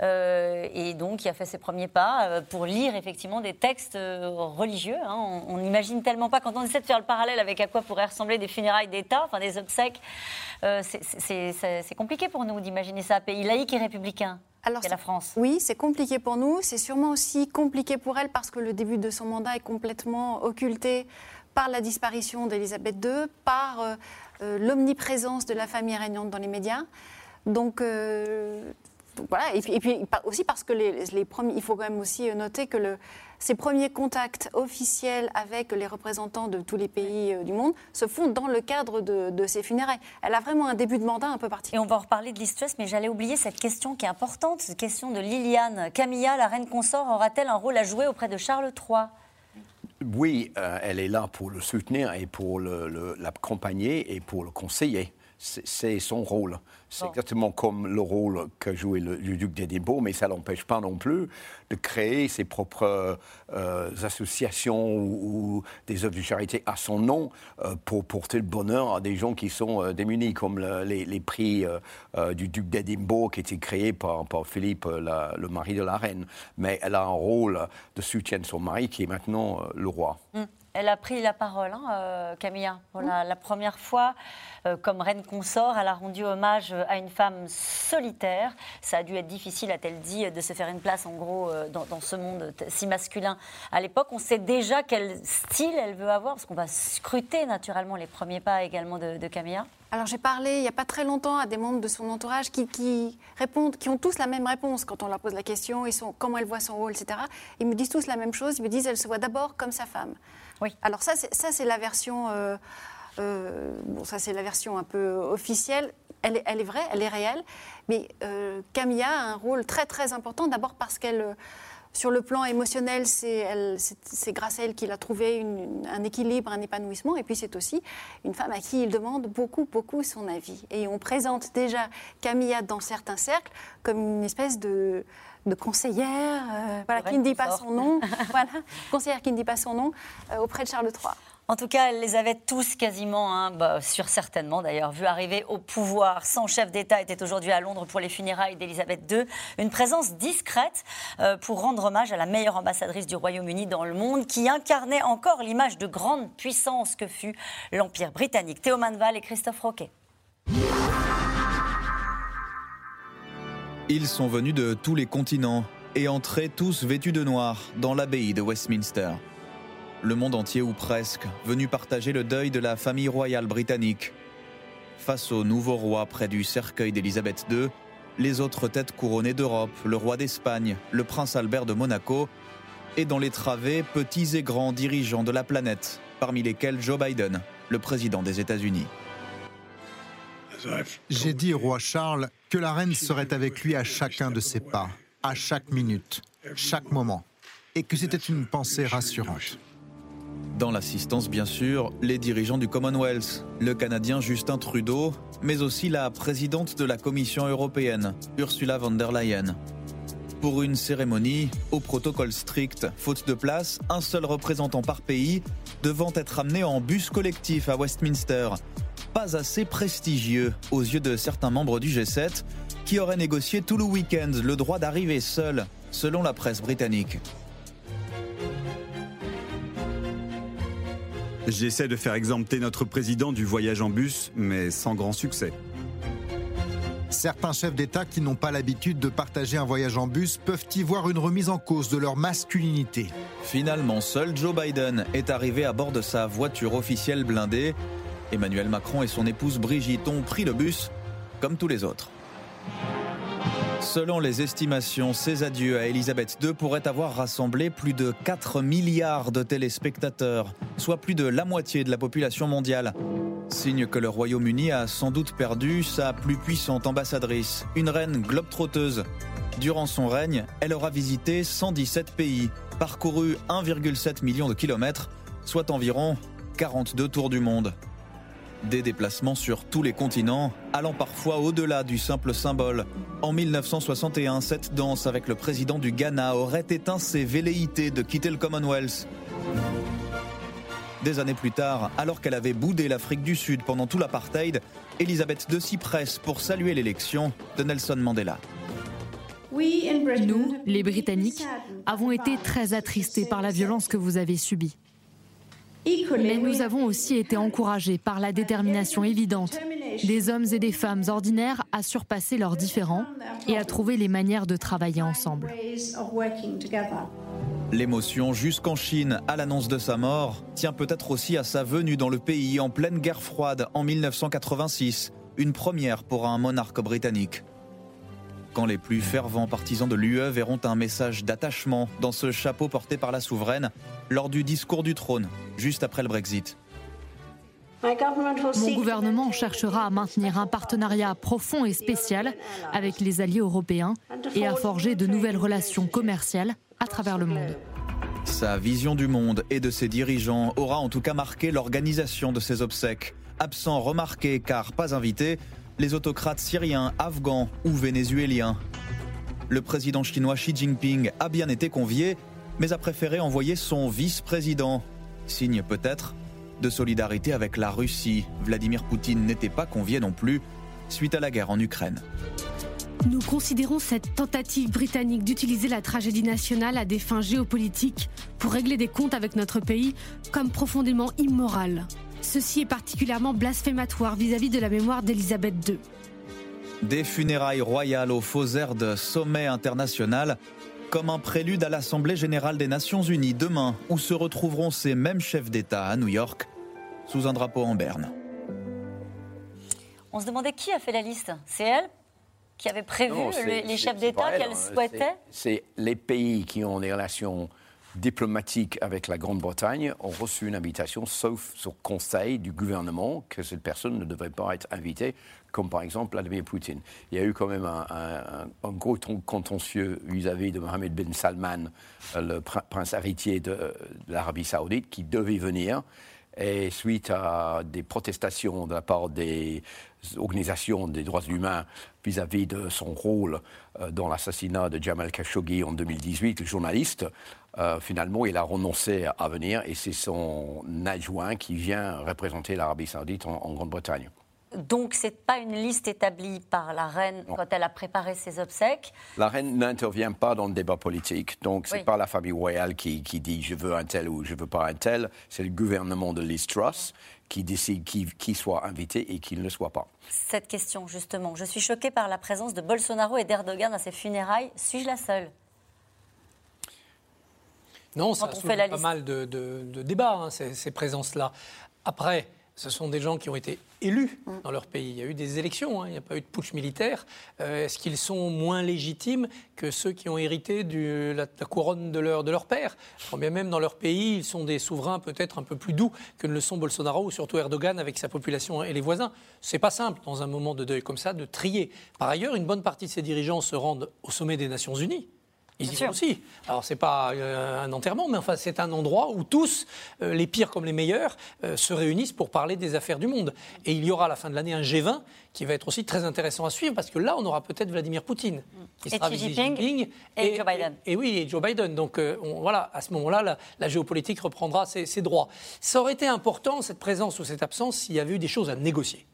et donc qui a fait ses premiers pas pour lire effectivement des textes religieux. Hein. On n'imagine tellement pas, quand on essaie de faire le parallèle avec à quoi pourraient ressembler des funérailles d'État, enfin des obsèques, c'est compliqué pour nous d'imaginer ça, pays laïque et républicain. Alors, la France. Oui, c'est compliqué pour nous. C'est sûrement aussi compliqué pour elle parce que le début de son mandat est complètement occulté par la disparition d'Elisabeth II, par euh, euh, l'omniprésence de la famille régnante dans les médias. Donc, euh, voilà. Et puis, aussi parce que les, premiers, il faut quand même aussi noter que le, ses premiers contacts officiels avec les représentants de tous les pays euh, du monde se font dans le cadre de, de, ces funérailles. Elle a vraiment un début de mandat un peu particulier. Et on va en reparler de l'histoire, mais j'allais oublier cette question qui est importante, cette question de Liliane. Camilla, la reine consort, aura-t-elle un rôle à jouer auprès de Charles III oui, euh, elle est là pour le soutenir et pour l'accompagner et pour le conseiller c'est son rôle. C'est exactement comme le rôle que jouait le, duc d'Édimbourg, mais ça n'empêche pas non plus de créer ses propres euh, associations ou, des œuvres de charité à son nom euh, pour porter le bonheur à des gens qui sont euh, démunis, comme les, prix du duc d'Édimbourg qui étaient créés par, Philippe, le mari de la reine. Mais elle a un rôle de soutien de son mari qui est maintenant le roi. Hum. Elle a pris la parole, hein, Camilla, pour la, première fois. Euh, comme reine consort, elle a rendu hommage à une femme solitaire. Ça a dû être difficile, a-t-elle dit, de se faire une place, en gros, euh, dans, ce monde si masculin à l'époque. On sait déjà quel style elle veut avoir, parce qu'on va scruter naturellement les premiers pas également de, Camilla. Alors j'ai parlé il n'y a pas très longtemps à des membres de son entourage qui, répondent, qui ont tous la même réponse quand on leur pose la question, ils sont, comment elle voit son rôle, etc. Ils me disent tous la même chose, ils me disent elle se voit d'abord comme sa femme. Oui. Alors ça, c'est la version... Euh, euh, bon, ça c'est la version un peu officielle. Elle est, elle est vraie, elle est réelle. Mais euh, Camilla a un rôle très très important. D'abord parce qu'elle, sur le plan émotionnel, c'est grâce à elle qu'il a trouvé un équilibre, un épanouissement. Et puis c'est aussi une femme à qui il demande beaucoup beaucoup son avis. Et on présente déjà Camilla dans certains cercles comme une espèce de de conseillère, voilà, qui ne dit pas son nom, <laughs> voilà, conseillère qui ne dit pas son nom, auprès de Charles III. En tout cas, elle les avait tous quasiment, hein, bah, sur certainement d'ailleurs, vu arriver au pouvoir. Son chef d'État était aujourd'hui à Londres pour les funérailles d'Elisabeth II. Une présence discrète euh, pour rendre hommage à la meilleure ambassadrice du Royaume-Uni dans le monde, qui incarnait encore l'image de grande puissance que fut l'Empire britannique. Théo Manval et Christophe Roquet. Ils sont venus de tous les continents et entraient tous vêtus de noir dans l'abbaye de Westminster le monde entier ou presque, venu partager le deuil de la famille royale britannique. Face au nouveau roi près du cercueil d'Élisabeth II, les autres têtes couronnées d'Europe, le roi d'Espagne, le prince Albert de Monaco, et dans les travées, petits et grands dirigeants de la planète, parmi lesquels Joe Biden, le président des États-Unis. J'ai dit roi Charles que la reine serait avec lui à chacun de ses pas, à chaque minute, chaque moment, et que c'était une pensée rassurante. Dans l'assistance, bien sûr, les dirigeants du Commonwealth, le Canadien Justin Trudeau, mais aussi la présidente de la Commission européenne, Ursula von der Leyen. Pour une cérémonie au protocole strict, faute de place, un seul représentant par pays devant être amené en bus collectif à Westminster. Pas assez prestigieux aux yeux de certains membres du G7 qui auraient négocié tout le week-end le droit d'arriver seul, selon la presse britannique. J'essaie de faire exempter notre président du voyage en bus, mais sans grand succès. Certains chefs d'État qui n'ont pas l'habitude de partager un voyage en bus peuvent y voir une remise en cause de leur masculinité. Finalement, seul Joe Biden est arrivé à bord de sa voiture officielle blindée. Emmanuel Macron et son épouse Brigitte ont pris le bus, comme tous les autres. Selon les estimations, ces adieux à Elisabeth II pourraient avoir rassemblé plus de 4 milliards de téléspectateurs, soit plus de la moitié de la population mondiale. Signe que le Royaume-Uni a sans doute perdu sa plus puissante ambassadrice, une reine globe-trotteuse. Durant son règne, elle aura visité 117 pays, parcouru 1,7 million de kilomètres, soit environ 42 tours du monde. Des déplacements sur tous les continents, allant parfois au-delà du simple symbole. En 1961, cette danse avec le président du Ghana aurait éteint ses velléités de quitter le Commonwealth. Des années plus tard, alors qu'elle avait boudé l'Afrique du Sud pendant tout l'apartheid, Elisabeth II s'y presse pour saluer l'élection de Nelson Mandela. Nous, les Britanniques, avons été très attristés par la violence que vous avez subie. Mais nous avons aussi été encouragés par la détermination évidente des hommes et des femmes ordinaires à surpasser leurs différends et à trouver les manières de travailler ensemble. L'émotion jusqu'en Chine à l'annonce de sa mort tient peut-être aussi à sa venue dans le pays en pleine guerre froide en 1986, une première pour un monarque britannique. Quand les plus fervents partisans de l'UE verront un message d'attachement dans ce chapeau porté par la souveraine lors du discours du trône, juste après le Brexit. Mon gouvernement cherchera à maintenir un partenariat profond et spécial avec les alliés européens et à forger de nouvelles relations commerciales à travers le monde. Sa vision du monde et de ses dirigeants aura en tout cas marqué l'organisation de ses obsèques. Absents remarqués car pas invités, les autocrates syriens, afghans ou vénézuéliens. Le président chinois Xi Jinping a bien été convié, mais a préféré envoyer son vice-président. Signe peut-être de solidarité avec la Russie. Vladimir Poutine n'était pas convié non plus suite à la guerre en Ukraine. Nous considérons cette tentative britannique d'utiliser la tragédie nationale à des fins géopolitiques pour régler des comptes avec notre pays comme profondément immorale. Ceci est particulièrement blasphématoire vis-à-vis de la mémoire d'Elisabeth II. Des funérailles royales au faux air de sommet international, comme un prélude à l'Assemblée générale des Nations unies demain, où se retrouveront ces mêmes chefs d'État à New York, sous un drapeau en berne. On se demandait qui a fait la liste C'est elle qui avait prévu les, chefs d'État qu'elle hein. souhaitait? C'est les pays qui ont des relations diplomatiques avec la Grande-Bretagne ont reçu une invitation, sauf sur conseil du gouvernement, que cette personne ne devrait pas être invitée, comme par exemple Vladimir Poutine. Il y a eu quand même un, gros contentieux vis-à-vis de Mohamed bin Salman, euh, le prince héritier de l'Arabie saoudite, qui devait venir. Et suite à des protestations de la part des organisations des droits humains vis-à-vis de son rôle euh, dans l'assassinat de Jamal Khashoggi en 2018, le journaliste, euh, finalement, il a renoncé à venir et c'est son adjoint qui vient représenter l'Arabie saoudite en Grande-Bretagne. Donc, ce n'est pas une liste établie par la reine quand elle a préparé ses obsèques? La reine n'intervient pas dans le débat politique. Donc, ce n'est pas la famille royale qui, dit je veux un tel ou je veux pas un tel. C'est le gouvernement de Liz Truss qui décide qui, soit invité et qui ne le soit pas. Cette question, justement. Je suis choquée par la présence de Bolsonaro et d'Erdogan à ces funérailles. Suis-je la seule? Non, ça a pas mal de, débats, hein, ces, ces présences-là. Après, ce sont des gens qui ont été élus mm. dans leur pays. Il y a eu des élections, hein. il n'y a pas eu de putsch militaire. Euh, est-ce qu'ils sont moins légitimes que ceux qui ont hérité de la, couronne de leur, de leur père? Quand bien même dans leur pays, ils sont des souverains peut-être un peu plus doux que ne le sont Bolsonaro ou surtout Erdogan avec sa population et les voisins. C'est pas simple dans un moment de deuil comme ça de trier. Par ailleurs, une bonne partie de ces dirigeants se rendent au sommet des Nations Unies. Ils y aussi. Alors, ce n'est pas euh, un enterrement, mais enfin, c'est un endroit où tous, euh, les pires comme les meilleurs, euh, se réunissent pour parler des affaires du monde. Et il y aura à la fin de l'année un G20 qui va être aussi très intéressant à suivre, parce que là, on aura peut-être Vladimir Poutine, qui sera Xi Jinping, et, Joe Biden. Et, oui, et Joe Biden. Donc, voilà, à ce moment-là, la, géopolitique reprendra ses, ses droits. Ça aurait été important, cette présence ou cette absence, s'il y avait eu des choses à négocier.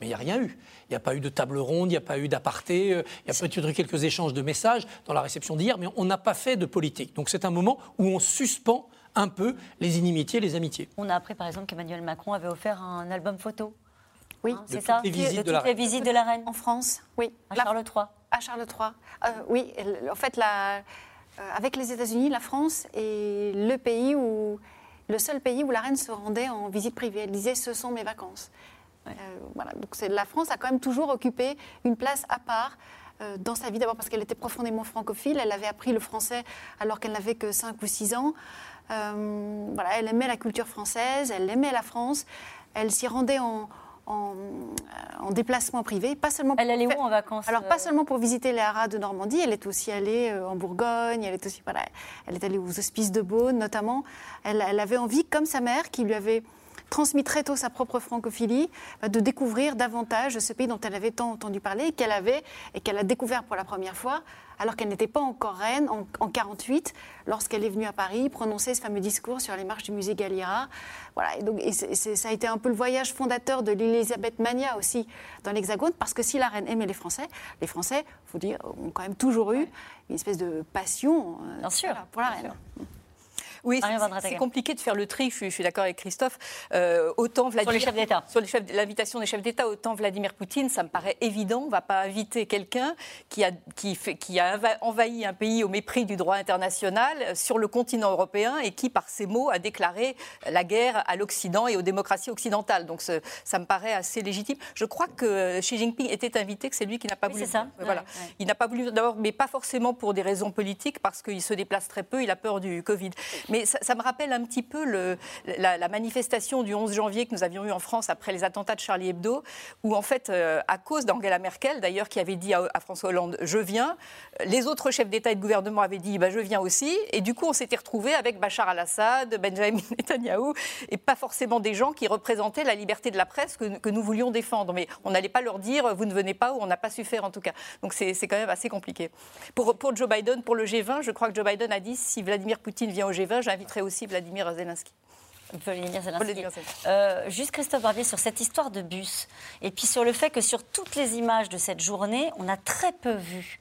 Mais il n'y a rien eu. Il n'y a pas eu de table ronde, il n'y a pas eu d'aparté, euh, il y a peut-être eu quelques échanges de messages dans la réception d'hier, mais on n'a pas fait de politique. Donc c'est un moment où on suspend un peu les inimitiés, les amitiés. On a appris par exemple qu'Emmanuel Macron avait offert un album photo. Oui, hein, c'est ça. Les visites de, toutes les visites de la reine en France. Oui. À Charles III. À Charles III. Euh, oui, en fait, la, euh, avec les États-Unis, la France est le pays où le seul pays où la reine se rendait en visite privée. Elle disait ce sont mes vacances. Euh, voilà. Donc la France a quand même toujours occupé une place à part euh, dans sa vie, d'abord parce qu'elle était profondément francophile, elle avait appris le français alors qu'elle n'avait que 5 ou 6 ans. Euh, voilà, elle aimait la culture française, elle aimait la France, elle s'y rendait en, en, déplacement privé, pas seulement. Pour elle allait où en vacances Alors pas seulement pour visiter les haras de Normandie, elle est aussi allée en Bourgogne, elle est aussi voilà, elle est allée aux Hospices de Beaune notamment. Elle, elle avait envie, comme sa mère, qui lui avait transmis très tôt sa propre francophilie, bah, de découvrir davantage ce pays dont elle avait tant entendu parler, qu'elle avait et qu'elle a découvert pour la première fois, alors qu'elle n'était pas encore reine en, 1948, lorsqu'elle est venue à Paris prononcer ce fameux discours sur les marches du musée Galliera. Voilà, et donc ça a été un peu le voyage fondateur de l'Elisabeth Mania aussi dans l'Hexagone, parce que si la reine aimait les Français, les Français, faut dire, ont quand même toujours eu une espèce de passion euh, pour la reine. Oui, c'est compliqué de faire le tri, je suis, d'accord avec Christophe. Euh, autant Vladimir, sur les chefs d'État. Sur l'invitation des chefs d'État, autant Vladimir Poutine, ça me paraît évident. On ne va pas inviter quelqu'un qui a, qui, fait, qui a envahi un pays au mépris du droit international sur le continent européen et qui, par ses mots, a déclaré la guerre à l'Occident et aux démocraties occidentales. Donc ça me paraît assez légitime. Je crois que Xi Jinping était invité, que c'est lui qui n'a pas voulu. C'est ça. Voilà. Il n'a pas voulu d'abord, mais pas forcément pour des raisons politiques, parce qu'il se déplace très peu, il a peur du Covid. Mais ça, me rappelle un petit peu la, manifestation du 11 janvier que nous avions eue en France après les attentats de Charlie Hebdo, où en fait, euh, à cause d'Angela Merkel, d'ailleurs, qui avait dit à, François Hollande « je viens », les autres chefs d'État et de gouvernement avaient dit bah, je viens aussi », et du coup, on s'était retrouvés avec Bachar al-Assad, Benjamin <laughs> Netanyahu, et pas forcément des gens qui représentaient la liberté de la presse que, nous voulions défendre. Mais on n'allait pas leur dire « vous ne venez pas » ou « on n'a pas su faire en tout cas ». Donc c'est quand même assez compliqué. Pour Joe Biden, pour le G20, je crois que Joe Biden a dit si Vladimir Poutine vient au G20, j'inviterai aussi Vladimir Zelensky. Vladimir Zelensky. Euh, juste Christophe Barbier sur cette histoire de bus et puis sur le fait que sur toutes les images de cette journée, on a très peu vu.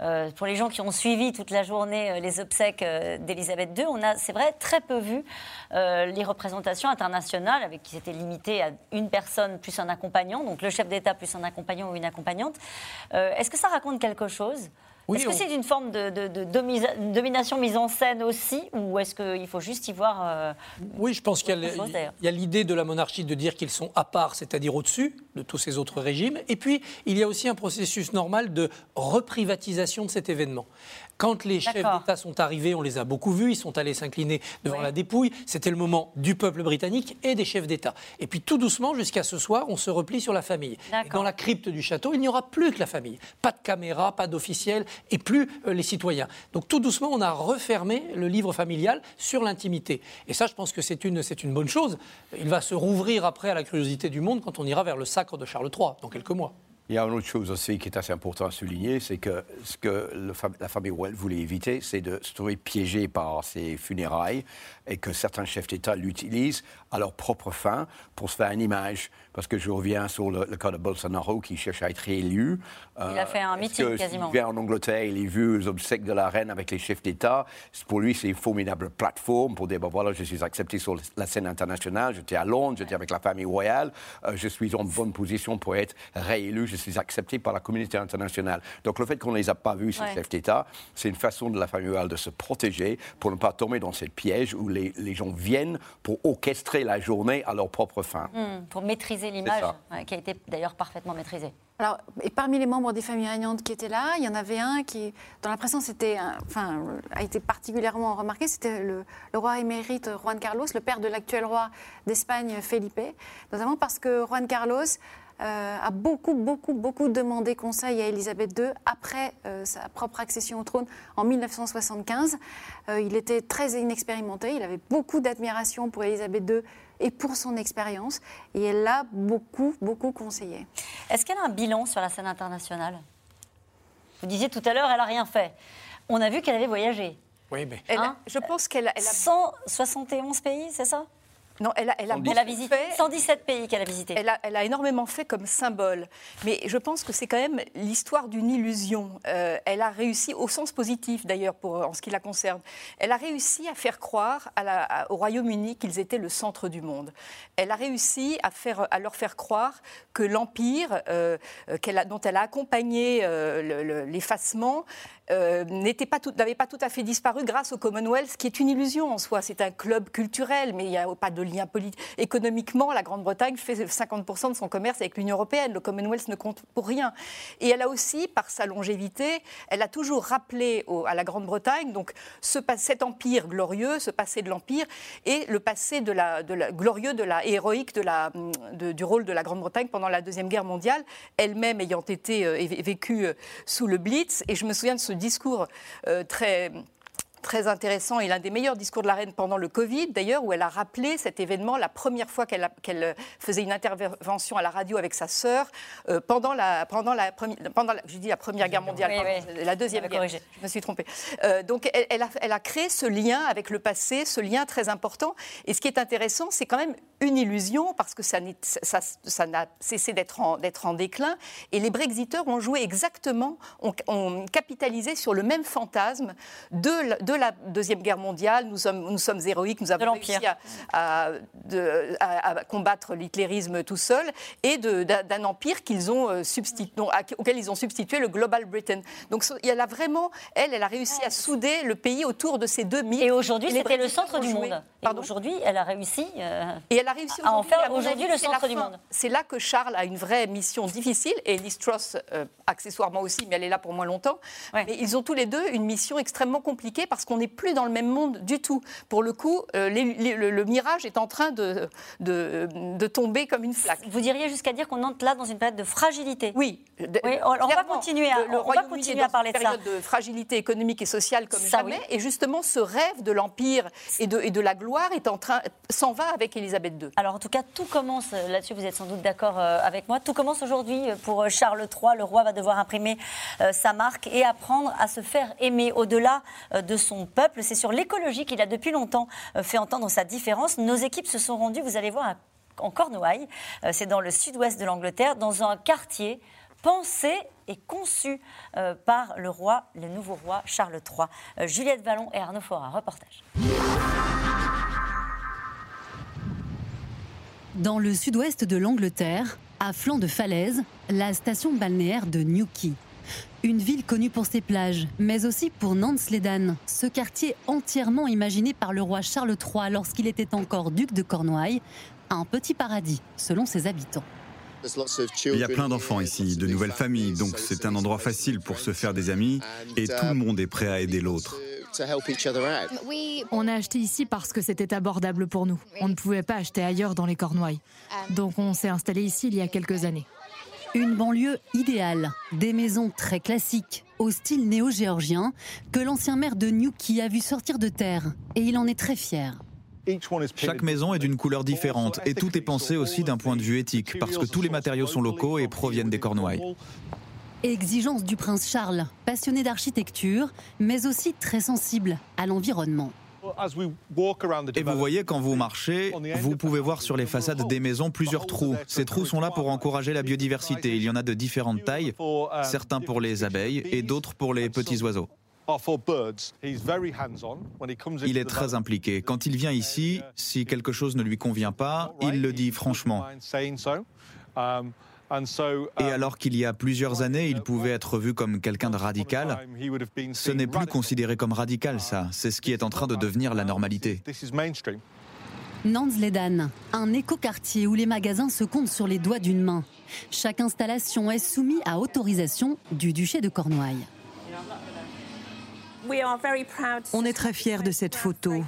Euh, pour les gens qui ont suivi toute la journée euh, les obsèques d'Elisabeth II, on a, c'est vrai, très peu vu les représentations internationales, avec qui s'étaient limitées à une personne plus un accompagnant, donc le chef d'État plus un accompagnant ou une accompagnante. Est-ce que ça raconte quelque chose? Est-ce que c'est une forme de, domination mise en scène aussi, ou est-ce qu'il faut juste y voir euh, Oui, je pense qu'il y a l'idée de la monarchie de dire qu'ils sont à part, c'est-à-dire au-dessus de tous ces autres régimes. Et puis, il y a aussi un processus normal de reprivatisation de cet événement. Quand les chefs d'État sont arrivés, on les a beaucoup vus, ils sont allés s'incliner devant la dépouille. C'était le moment du peuple britannique et des chefs d'État. Et puis tout doucement, jusqu'à ce soir, on se replie sur la famille. dans la crypte du château, il n'y aura plus que la famille. Pas de caméra, pas d'officiel et plus euh, les citoyens. Donc tout doucement, on a refermé le livre familial sur l'intimité. Et ça, je pense que c'est une, une bonne chose. Il va se rouvrir après à la curiosité du monde quand on ira vers le sacre de Charles III dans quelques mois. Il y a une autre chose aussi qui est assez importante à souligner, c'est que ce que la famille Royale voulait éviter, c'est de se trouver piégé par ces funérailles et que certains chefs d'État l'utilisent à leur propre fin pour se faire une image. Parce que je reviens sur le, cas de Bolsonaro qui cherche à être réélu. il a fait un meeting quasiment. Il vient en Angleterre, il est vu aux obsèques de la reine avec les chefs d'État. Pour lui, c'est une formidable plateforme pour dire ben voilà, je suis accepté sur la scène internationale, j'étais à Londres, j'étais avec la famille royale, euh, je suis en bonne position pour être réélu, je suis accepté par la communauté internationale. Donc le fait qu'on ne les a pas vus, ces chefs d'État, c'est une façon de la famille royale de se protéger pour ne pas tomber dans cette piège où les, les gens viennent pour orchestrer la journée à leur propre fin. Hmm, pour maîtriser l'image, qui a été d'ailleurs parfaitement maîtrisée. Alors, et parmi les membres des familles régnantes qui étaient là, il y en avait un qui, dans la presse, enfin, a été particulièrement remarqué, c'était le, roi émérite Juan Carlos, le père de l'actuel roi d'Espagne, Felipe, notamment parce que Juan Carlos euh, a beaucoup, beaucoup, beaucoup demandé conseil à Elisabeth II après euh, sa propre accession au trône en 1975. Euh, il était très inexpérimenté, il avait beaucoup d'admiration pour Elisabeth II et pour son expérience, et elle l'a beaucoup, beaucoup conseillé. Est-ce qu'elle a un bilan sur la scène internationale? Vous disiez tout à l'heure, elle n'a rien fait. On a vu qu'elle avait voyagé. Oui, mais... Hein? je pense qu'elle a... 171 pays, c'est ça? Non, elle a, elle a, visité 117 pays qu'elle a visités. Elle a, elle a, énormément fait comme symbole. Mais je pense que c'est quand même l'histoire d'une illusion. Euh, elle a réussi, au sens positif d'ailleurs, en ce qui la concerne, elle a réussi à faire croire au Royaume-Uni qu'ils étaient le centre du monde. Elle a réussi à, faire, à leur faire croire que l'Empire, euh, dont elle a accompagné euh, l'effacement, euh, pas n'avait pas tout à fait disparu grâce au Commonwealth, qui est une illusion en soi. C'est un club culturel, mais il n'y a pas de lien politique. Économiquement, la Grande-Bretagne fait 50% de son commerce avec l'Union européenne. Le Commonwealth ne compte pour rien. Et elle a aussi, par sa longévité, elle a toujours rappelé à la Grande-Bretagne donc ce, cet empire glorieux, ce passé de l'empire, et le passé glorieux de la, héroïque du rôle de la Grande-Bretagne pendant la Deuxième Guerre mondiale, elle-même ayant été euh, vécue euh, sous le Blitz. Et je me souviens de ce discours euh, très très intéressant et l'un des meilleurs discours de la reine pendant le Covid, d'ailleurs, où elle a rappelé cet événement, la première fois qu'elle faisait une intervention à la radio avec sa sœur euh, pendant la, pendant la, pendant la, je dis la première guerre mondiale, la deuxième guerre. Je me suis trompée. Euh, donc, elle, a, elle, a, créé ce lien avec le passé, ce lien très important. Et ce qui est intéressant, c'est quand même une illusion parce que ça, ça, ça n'a cessé d'être en, en, déclin. Et les Brexiteurs ont joué exactement, ont, capitalisé sur le même fantasme de, de la Deuxième Guerre mondiale. Nous sommes, nous sommes héroïques, nous avons réussi à, à, combattre l'hitlérisme tout seul et d'un empire qu'ils ont euh, substitué, auquel ils ont substitué le Global Britain. Donc elle a vraiment, elle, elle a réussi à souder le pays autour de ces deux mythes. Et aujourd'hui, c'était le centre du monde. Aujourd'hui, elle a réussi. Euh, et elle a réussi à en faire aujourd'hui le centre du monde. C'est là que Charles a une vraie mission difficile et Liz Truss euh, accessoirement aussi, mais elle est là pour moins longtemps. Mais ils ont tous les deux une mission extrêmement compliquée parce qu'on n'est plus dans le même monde du tout. Pour le coup, euh, le, mirage est en train de, de, tomber comme une flaque. Vous diriez jusqu'à dire qu'on entre là dans une période de fragilité Oui. on, va continuer à, le, on va continuer à parler de ça. Une période de fragilité économique et sociale comme jamais. Et justement, ce rêve de l'empire et de, et de la gloire est en train s'en va avec Elisabeth II. Alors en tout cas, tout commence euh, là-dessus. Vous êtes sans doute d'accord euh, avec moi. Tout commence aujourd'hui pour Charles III. Le roi va devoir imprimer sa marque et apprendre à se faire aimer au-delà de son peuple. C'est sur l'écologie qu'il a depuis longtemps euh, fait entendre sa différence. Nos équipes se sont rendues, vous allez voir, en Cornouailles. Euh, c'est dans le sud-ouest de l'Angleterre, dans un quartier pensé et conçu euh, par le roi, le nouveau roi Charles III. Juliette Vallon et Arnaud Fora, reportage. Dans le sud-ouest de l'Angleterre, à flanc de falaise, la station balnéaire de Newquay. Une ville connue pour ses plages, mais aussi pour Nance-les-Danes, ce quartier entièrement imaginé par le roi Charles III lorsqu'il était encore duc de Cornouailles, un petit paradis selon ses habitants. Il y a plein d'enfants ici, de nouvelles familles, donc c'est un endroit facile pour se faire des amis et tout le monde est prêt à aider l'autre. On a acheté ici parce que c'était abordable pour nous. On ne pouvait pas acheter ailleurs dans les Cornouailles. Donc on s'est installé ici il y a quelques années. Une banlieue idéale, des maisons très classiques, au style néo-géorgien, que l'ancien maire de Newquay a vu sortir de terre, et il en est très fier. Chaque maison est d'une couleur différente et tout est pensé aussi d'un point de vue éthique parce que tous les matériaux sont locaux et proviennent des Cornouailles. Exigence du prince Charles, passionné d'architecture, mais aussi très sensible à l'environnement. Et vous voyez, quand vous marchez, vous pouvez voir sur les façades des maisons plusieurs trous. Ces trous sont là pour encourager la biodiversité. Il y en a de différentes tailles, certains pour les abeilles et d'autres pour les petits oiseaux. Il est très impliqué. Quand il vient ici, si quelque chose ne lui convient pas, il le dit franchement. Et um, alors qu'il y a plusieurs années, il pouvait être vu comme quelqu'un de radical, ce n'est plus considéré comme radical, ça. C'est ce qui est en train de devenir la normalité. Nans-Ledan, un écoquartier où les magasins se comptent sur les doigts d'une main. Chaque installation est soumise à autorisation du duché de Cornouailles. On est très fiers de cette photo.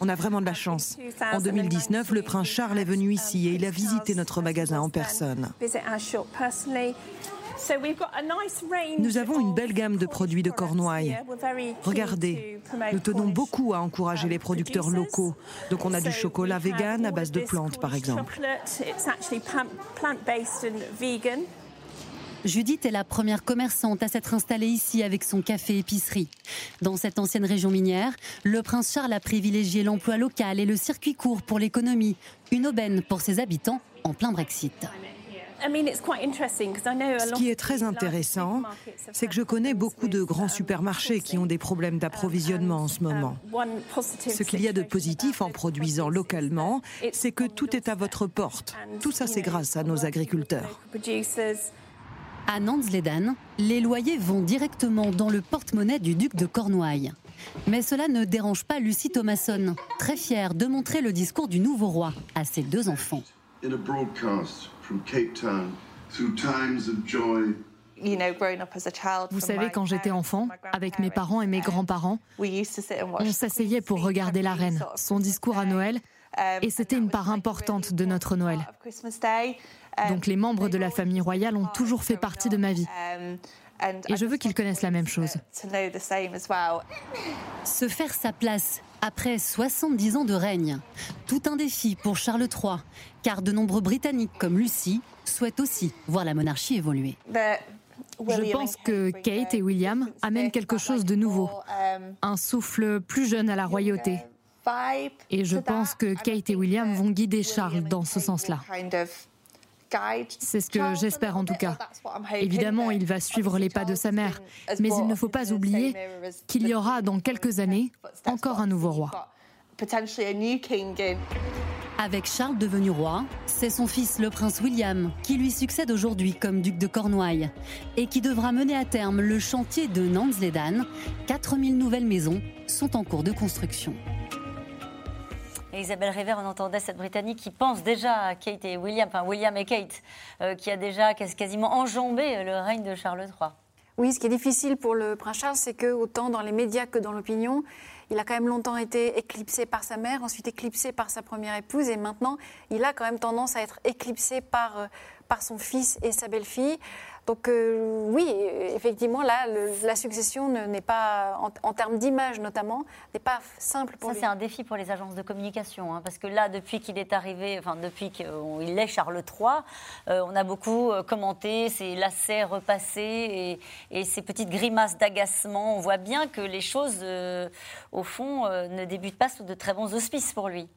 On a vraiment de la chance. En 2019, le prince Charles est venu ici et il a visité notre magasin en personne. Nous avons une belle gamme de produits de Cornouailles. Regardez, nous tenons beaucoup à encourager les producteurs locaux. Donc on a du chocolat vegan à base de plantes, par exemple. Judith est la première commerçante à s'être installée ici avec son café-épicerie. Dans cette ancienne région minière, le prince Charles a privilégié l'emploi local et le circuit court pour l'économie, une aubaine pour ses habitants en plein Brexit. Ce qui est très intéressant, c'est que je connais beaucoup de grands supermarchés qui ont des problèmes d'approvisionnement en ce moment. Ce qu'il y a de positif en produisant localement, c'est que tout est à votre porte. Tout ça, c'est grâce à nos agriculteurs. À Nans-les-Danes, les loyers vont directement dans le porte-monnaie du duc de Cornouailles. Mais cela ne dérange pas Lucie Thomasson, très fière de montrer le discours du nouveau roi à ses deux enfants. Vous savez, quand j'étais enfant, avec mes parents et mes grands-parents, on s'asseyait pour regarder la reine, son discours à Noël, et c'était une part importante de notre Noël. Donc les membres de la famille royale ont toujours fait partie de ma vie. Et je veux qu'ils connaissent la même chose. Se faire sa place après 70 ans de règne. Tout un défi pour Charles III, car de nombreux Britanniques comme Lucie souhaitent aussi voir la monarchie évoluer. Je pense que Kate et William amènent quelque chose de nouveau, un souffle plus jeune à la royauté. Et je pense que Kate et William vont guider Charles dans ce sens-là. C'est ce que j'espère en tout cas. Évidemment, il va suivre les pas de sa mère, mais il ne faut pas oublier qu'il y aura dans quelques années encore un nouveau roi. Avec Charles devenu roi, c'est son fils le prince William qui lui succède aujourd'hui comme duc de Cornouailles et qui devra mener à terme le chantier de Nans-les-Danes. 4000 nouvelles maisons sont en cours de construction. Isabelle River, on entendait cette Britannique qui pense déjà à Kate et William, enfin William et Kate, euh, qui a déjà quasiment enjambé le règne de Charles III. Oui, ce qui est difficile pour le prince Charles, c'est que autant dans les médias que dans l'opinion, il a quand même longtemps été éclipsé par sa mère, ensuite éclipsé par sa première épouse, et maintenant, il a quand même tendance à être éclipsé par, euh, par son fils et sa belle-fille. Donc euh, oui, effectivement, là, la succession n'est pas, en, termes d'image notamment, n'est pas simple pour Ça, c'est un défi pour les agences de communication, hein, parce que là, depuis qu'il est arrivé, enfin depuis qu'il est Charles III, euh, on a beaucoup euh, commenté ses lacets repassés et, et ses petites grimaces d'agacement. On voit bien que les choses, au fond, ne débutent pas sous de très bons auspices pour lui.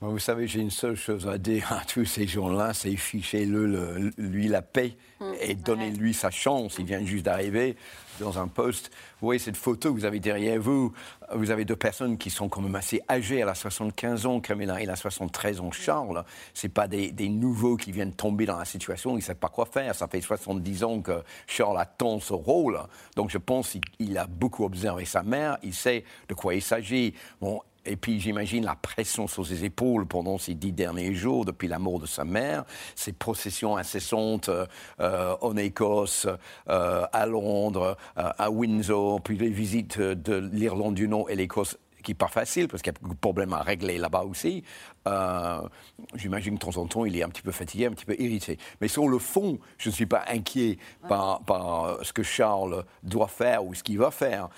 Vous savez, j'ai une seule chose à dire à tous ces gens-là, c'est fichez-le, lui la paix hum, et donnez-lui sa chance. Il vient juste d'arriver dans un poste. Vous voyez cette photo que vous avez derrière vous? Vous avez deux personnes qui sont quand même assez âgées. Elle a 75 ans, Camilla, il a 73 ans, Charles. C'est pas des, nouveaux qui viennent tomber dans la situation, ils ne savent pas quoi faire. Ça fait 70 ans que Charles attend ce rôle. Donc je pense qu'il a beaucoup observé sa mère, il sait de quoi il s'agit. Bon, et puis j'imagine la pression sur ses épaules pendant ces dix derniers jours, depuis la mort de sa mère, ces processions incessantes euh, en Écosse, euh, à Londres, euh, à Windsor, puis les visites de l'Irlande du Nord et l'Écosse qui pas facile parce qu'il y a beaucoup de problèmes à régler là-bas aussi. J'imagine que de temps en temps, il est un petit peu fatigué, un petit peu irrité. Mais sur le fond, je ne suis pas inquiet par, par, ce que Charles doit faire ou ce qu'il va faire.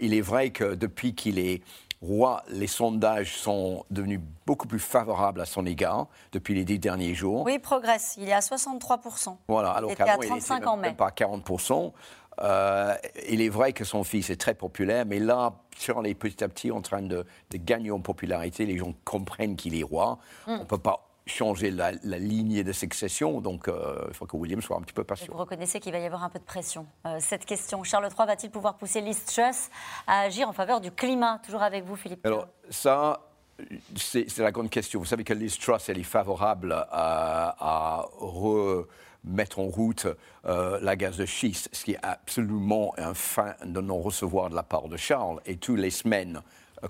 il est vrai que depuis qu'il est Roi, les sondages sont devenus beaucoup plus favorables à son égard depuis les dix derniers jours. Oui, il progresse. Il est à 63%. Voilà, alors qu'avant, il était même, pas à 40%. Euh, il est vrai que son fils est très populaire, mais là, sur les petit à petit en train de, gagner en popularité. Les gens comprennent qu'il est roi. Hmm. On ne peut pas changer la, lignée de succession. Donc, euh, il faut que William soit un petit peu patient. Vous reconnaissez qu'il va y avoir un peu de pression. Euh, cette question, Charles III va-t-il pouvoir pousser Liz Truss à agir en faveur du climat? Toujours avec vous, Philippe. Alors, ça, c'est la grande question. Vous savez que Liz Truss, elle est favorable à, remettre en route euh, la gaz de schiste, ce qui est absolument un fin de non-recevoir de la part de Charles. Et toutes les semaines,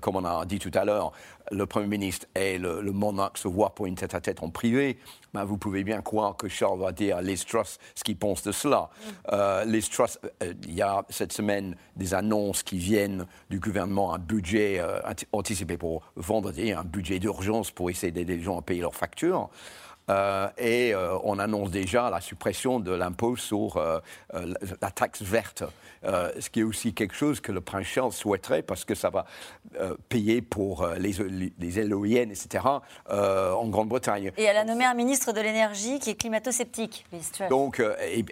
comme on a dit tout à l'heure, le Premier ministre et le, monarque se voient pour une tête-à-tête en privé, ben vous pouvez bien croire que Charles va dire à Liz Truss ce qu'il pense de cela. Mm. Euh, Liz Truss, euh, il y a cette semaine des annonces qui viennent du gouvernement, un budget euh, anticipé pour vendredi, un budget d'urgence pour essayer d'aider les gens à payer leurs factures. Euh, et euh, on annonce déjà la suppression de l'impôt sur euh, la taxe verte, ce qui est aussi quelque chose que le prince Charles souhaiterait parce que ça va payer pour les, les éoliennes, etc., en Grande-Bretagne. Et elle a nommé un ministre de l'énergie qui est climato-sceptique, Liz Truss. Donc,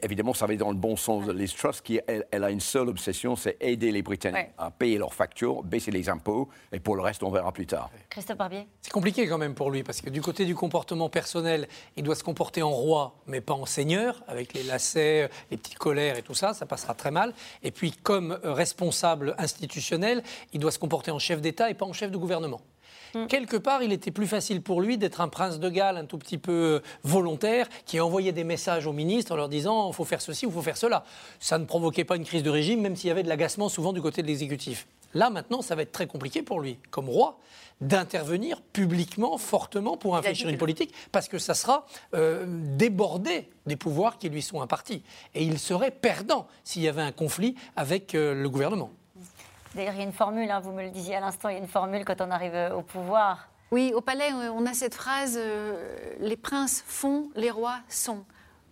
évidemment, ça va dans le bon sens de Liz Truss, qui elle, a une seule obsession, c'est aider les Britanniques à payer leurs factures, baisser les impôts, et pour le reste, on verra plus tard. Christophe Barbier C'est compliqué quand même pour lui, parce que du côté du comportement personnel, il doit se comporter en roi, mais pas en seigneur, avec les lacets, les petites colères et tout ça, ça passera très mal. Et puis, comme responsable institutionnel, il doit se comporter en chef d'État et pas en chef de gouvernement. Mm. Quelque part, il était plus facile pour lui d'être un prince de Galles un tout petit peu euh, volontaire qui envoyait des messages aux ministres en leur disant il faut faire ceci ou il faut faire cela. Ça ne provoquait pas une crise de régime, même s'il y avait de l'agacement souvent du côté de l'exécutif. Là, maintenant, ça va être très compliqué pour lui, comme roi, d'intervenir publiquement, fortement pour infléchir une politique, parce que ça sera euh, débordé des pouvoirs qui lui sont impartis. Et il serait perdant s'il y avait un conflit avec euh, le gouvernement. D'ailleurs, il y a une formule, hein, vous me le disiez à l'instant, il y a une formule quand on arrive euh, au pouvoir. Oui, au palais, on a cette phrase Les princes font, les rois sont.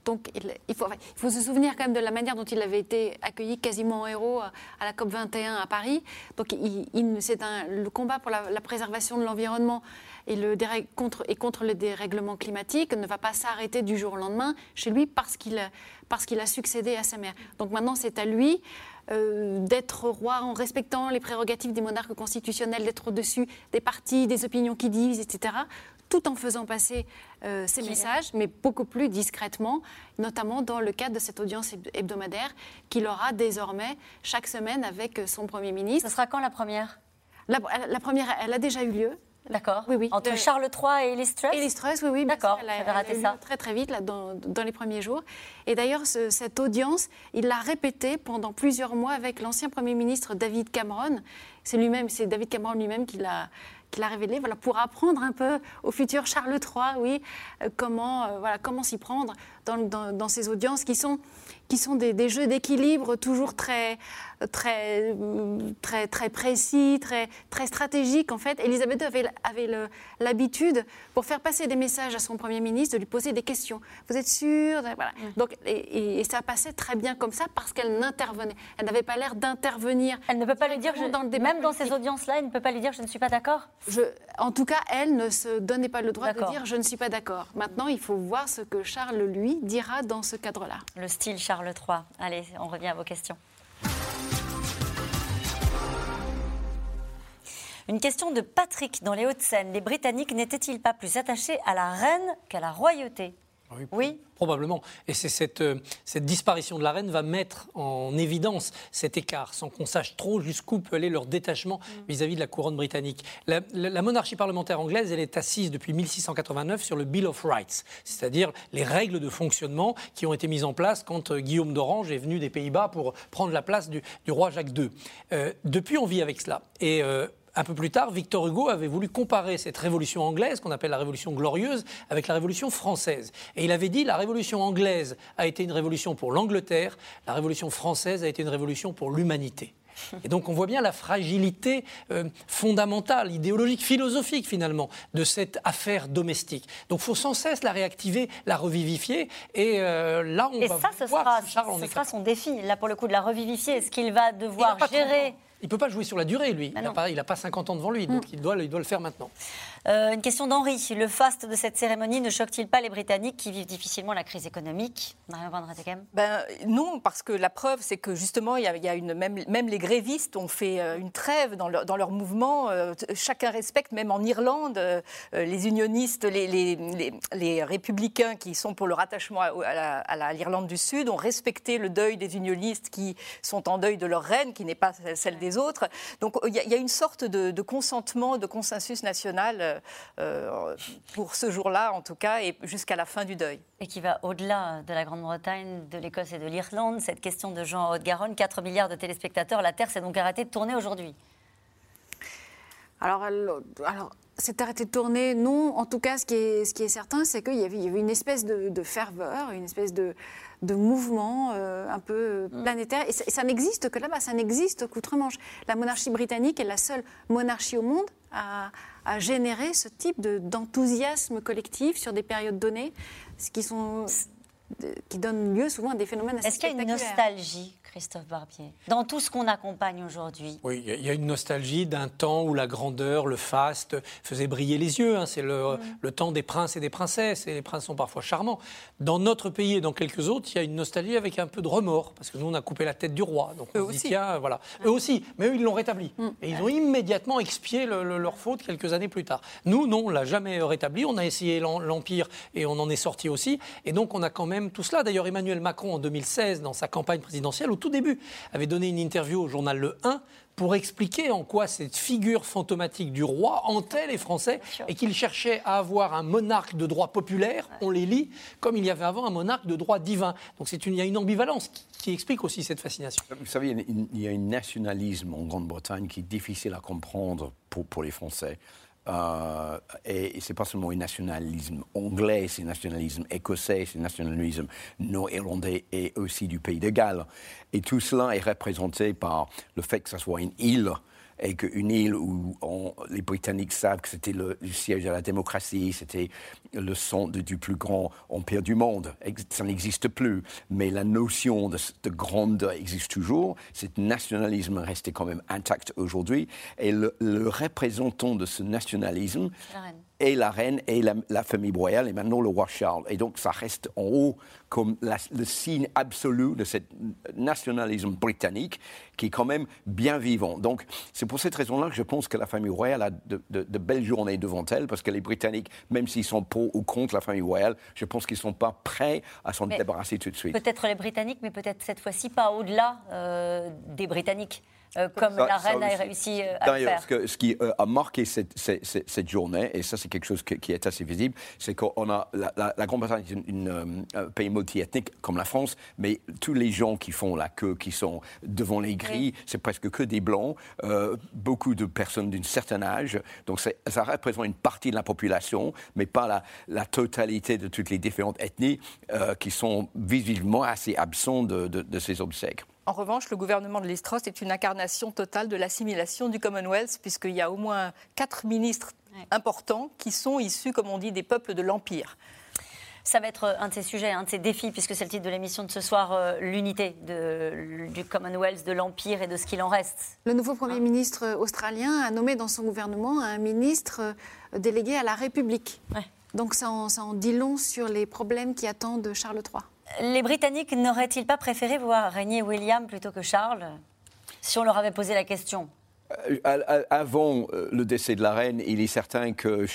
Donc il, faut, il, se souvenir quand même de la manière dont il avait été accueilli quasiment en héros à la COP 21 à Paris. Donc c'est le combat pour la, préservation de l'environnement et, le contre, le dérèglement climatique ne va pas s'arrêter du jour au lendemain chez lui parce qu'il a succédé à sa mère. Donc maintenant c'est à lui euh, d'être roi en respectant les prérogatives des monarques constitutionnels, d'être au-dessus des partis, des opinions qui divisent, etc tout en faisant passer euh, ces messages, mais beaucoup plus discrètement, notamment dans le cadre de cette audience hebdomadaire qu'il aura désormais chaque semaine avec son Premier ministre. Ce sera quand la première? La, première, elle a déjà eu lieu. D'accord. Oui, oui. Entre Charles III et Elise Truss, oui, oui. D'accord, j'avais raté ça. Très, très vite, là, dans, dans les premiers jours. Et d'ailleurs, cette audience, il l'a répétée pendant plusieurs mois avec l'ancien Premier ministre David Cameron. C'est lui-même, c'est David Cameron lui-même qui l'a qu'il a révélé, voilà, pour apprendre un peu au futur Charles III, oui, euh, comment, euh, voilà, comment s'y prendre dans, dans, dans, ces audiences qui sont qui sont des, jeux d'équilibre toujours très, très, très, très précis, très, très stratégiques en fait. Elisabeth avait, avait l'habitude, pour faire passer des messages à son Premier ministre, de lui poser des questions. Vous êtes sûr? Voilà. Mm. Donc, et, ça passait très bien comme ça parce qu'elle n'intervenait. Elle n'avait pas l'air d'intervenir. Elle ne peut pas lui dire, dans le même dans ces audiences-là, elle ne peut pas lui dire je ne suis pas d'accord? En tout cas, elle ne se donnait pas le droit de dire je ne suis pas d'accord. Maintenant, il faut voir ce que Charles, lui, dira dans ce cadre-là. Le style Charles III. Allez, on revient à vos questions. Une question de Patrick dans les Hauts-de-Seine. Les Britanniques n'étaient-ils pas plus attachés à la reine qu'à la royauté? Oui, Probablement. Et c'est cette, euh, cette, disparition de la reine va mettre en évidence cet écart, sans qu'on sache trop jusqu'où peut aller leur détachement mm. vis-à-vis de la couronne britannique. La, monarchie parlementaire anglaise, elle est assise depuis 1689 sur le Bill of Rights, c'est-à-dire les règles de fonctionnement qui ont été mises en place quand euh, Guillaume d'Orange est venu des Pays-Bas pour prendre la place du, roi Jacques II. Euh, depuis, on vit avec cela. Et un peu plus tard, Victor Hugo avait voulu comparer cette révolution anglaise, qu'on appelle la révolution glorieuse, avec la révolution française. Et il avait dit la révolution anglaise a été une révolution pour l'Angleterre, la révolution française a été une révolution pour l'humanité. Et donc on voit bien la fragilité euh, fondamentale, idéologique, philosophique finalement de cette affaire domestique. Donc il faut sans cesse la réactiver, la revivifier. Et euh, là, on va ça, ce voir sera, Charles ce sera son défi, là pour le coup, de la revivifier. Est-ce qu'il va devoir gérer il ne peut pas jouer sur la durée, lui. il n'a pas, pas, 50 ans devant lui, donc mm. il, doit, il doit le faire maintenant. Euh, une question d'Henri. Le faste de cette cérémonie ne choque-t-il pas les Britanniques qui vivent difficilement la crise économique? Ben, Non, parce que la preuve, c'est que justement, y a, même, les grévistes ont fait euh, une trêve dans leur, mouvement. Euh, chacun respecte, même en Irlande, les unionistes, les, républicains qui sont pour le rattachement à, l'Irlande du Sud ont respecté le deuil des unionistes qui sont en deuil de leur reine, qui n'est pas celle des autres. Donc il y, a une sorte de, consentement, de consensus national pour ce jour-là, en tout cas, et jusqu'à la fin du deuil. Et qui va au-delà de la Grande-Bretagne, de l'Écosse et de l'Irlande. Cette question de Jean Haute-Garonne, 4 milliards de téléspectateurs, la Terre s'est donc arrêtée de tourner aujourd'hui. Alors, alors c'est arrêté de tourner, non. En tout cas, ce qui est, ce qui est certain, c'est qu'il y, avait une espèce de, ferveur, une espèce de, de mouvement euh, un peu mm. planétaire. Et ça, n'existe que là-bas, ça n'existe qu'outre-Manche. La monarchie britannique est la seule monarchie au monde à, à générer ce type d'enthousiasme collectif sur des périodes données, ce qui, sont, qui donne lieu souvent à des phénomènes assez Est-ce qu'il y a une nostalgie Christophe Barbier, dans tout ce qu'on accompagne aujourd'hui? Oui, il y a une nostalgie d'un temps où la grandeur, le faste faisait briller les yeux. Hein. C'est le, mm. le, temps des princes et des princesses, et les princes sont parfois charmants. Dans notre pays et dans quelques autres, il y a une nostalgie avec un peu de remords, parce que nous, on a coupé la tête du roi. Donc eux aussi. voilà. Eux aussi, mais eux, ils l'ont rétabli. Mm. Et ils ont immédiatement expié leur faute quelques années plus tard. Nous, non, on l'a jamais rétabli. On a essayé l'Empire et on en est sorti aussi. Et donc, on a quand même tout cela. D'ailleurs, Emmanuel Macron, en 2016, dans sa campagne présidentielle, tout début, avait donné une interview au journal Le 1 pour expliquer en quoi cette figure fantomatique du roi hantait les Français et qu'il cherchait à avoir un monarque de droit populaire, on les lit, comme il y avait avant un monarque de droit divin. Donc une, il y a une ambivalence qui, explique aussi cette fascination. Vous savez, il y a un nationalisme en Grande-Bretagne qui est difficile à comprendre pour, pour les Français. Euh, et, c'est pas seulement un nationalisme anglais, c'est un nationalisme écossais, c'est un nationalisme nord-irlandais et aussi du pays de Galles. Et tout cela est représenté par le fait que ce soit une île et qu'une île où les Britanniques savent que c'était le, siège de la démocratie, c'était le centre du plus grand empire du monde. Ça n'existe plus, mais la notion de, de grandeur existe toujours. Ce nationalisme resté quand même intact aujourd'hui. Et le représentant de ce nationalisme, et la reine et la, famille royale et maintenant le roi Charles. Et donc ça reste en haut comme le signe absolu de ce nationalisme britannique qui est quand même bien vivant. Donc c'est pour cette raison-là que je pense que la famille royale a de, belles journées devant elle parce que les Britanniques, même s'ils sont pour ou contre la famille royale, je pense qu'ils ne sont pas prêts à s'en débarrasser tout de suite. Peut-être les Britanniques, mais peut-être cette fois-ci pas au-delà euh, des Britanniques. Euh, comme la reine a réussi euh, à faire. Ce, ce qui euh, a marqué cette, cette, journée, et ça c'est quelque chose qui est assez visible, c'est qu'on a la, Grande-Bretagne est un pays multiethnique comme la France, mais tous les gens qui font la queue, qui sont devant les grilles, c'est presque que des blancs, beaucoup de personnes d'un certain âge, donc ça représente une partie de la population, mais pas la, la totalité de toutes les différentes ethnies qui sont visiblement assez absents de, de ces obsèques. En revanche, le gouvernement de Listros est une incarnation totale de l'assimilation du Commonwealth, puisqu'il y a au moins quatre ministres importants qui sont issus, comme on dit, des peuples de l'Empire. Ça va être un de ces sujets, un de ces défis, puisque c'est le titre de l'émission de ce soir, euh, l'unité du Commonwealth, de l'Empire et de ce qu'il en reste. Le nouveau Premier ministre australien a nommé dans son gouvernement un ministre euh, délégué à la République. Donc ça ça en dit long sur les problèmes qui attendent Charles III. Les Britanniques n'auraient-ils pas préféré voir régner William plutôt que Charles si on leur avait posé la question? Euh, avant euh, le décès de la reine, il est certain que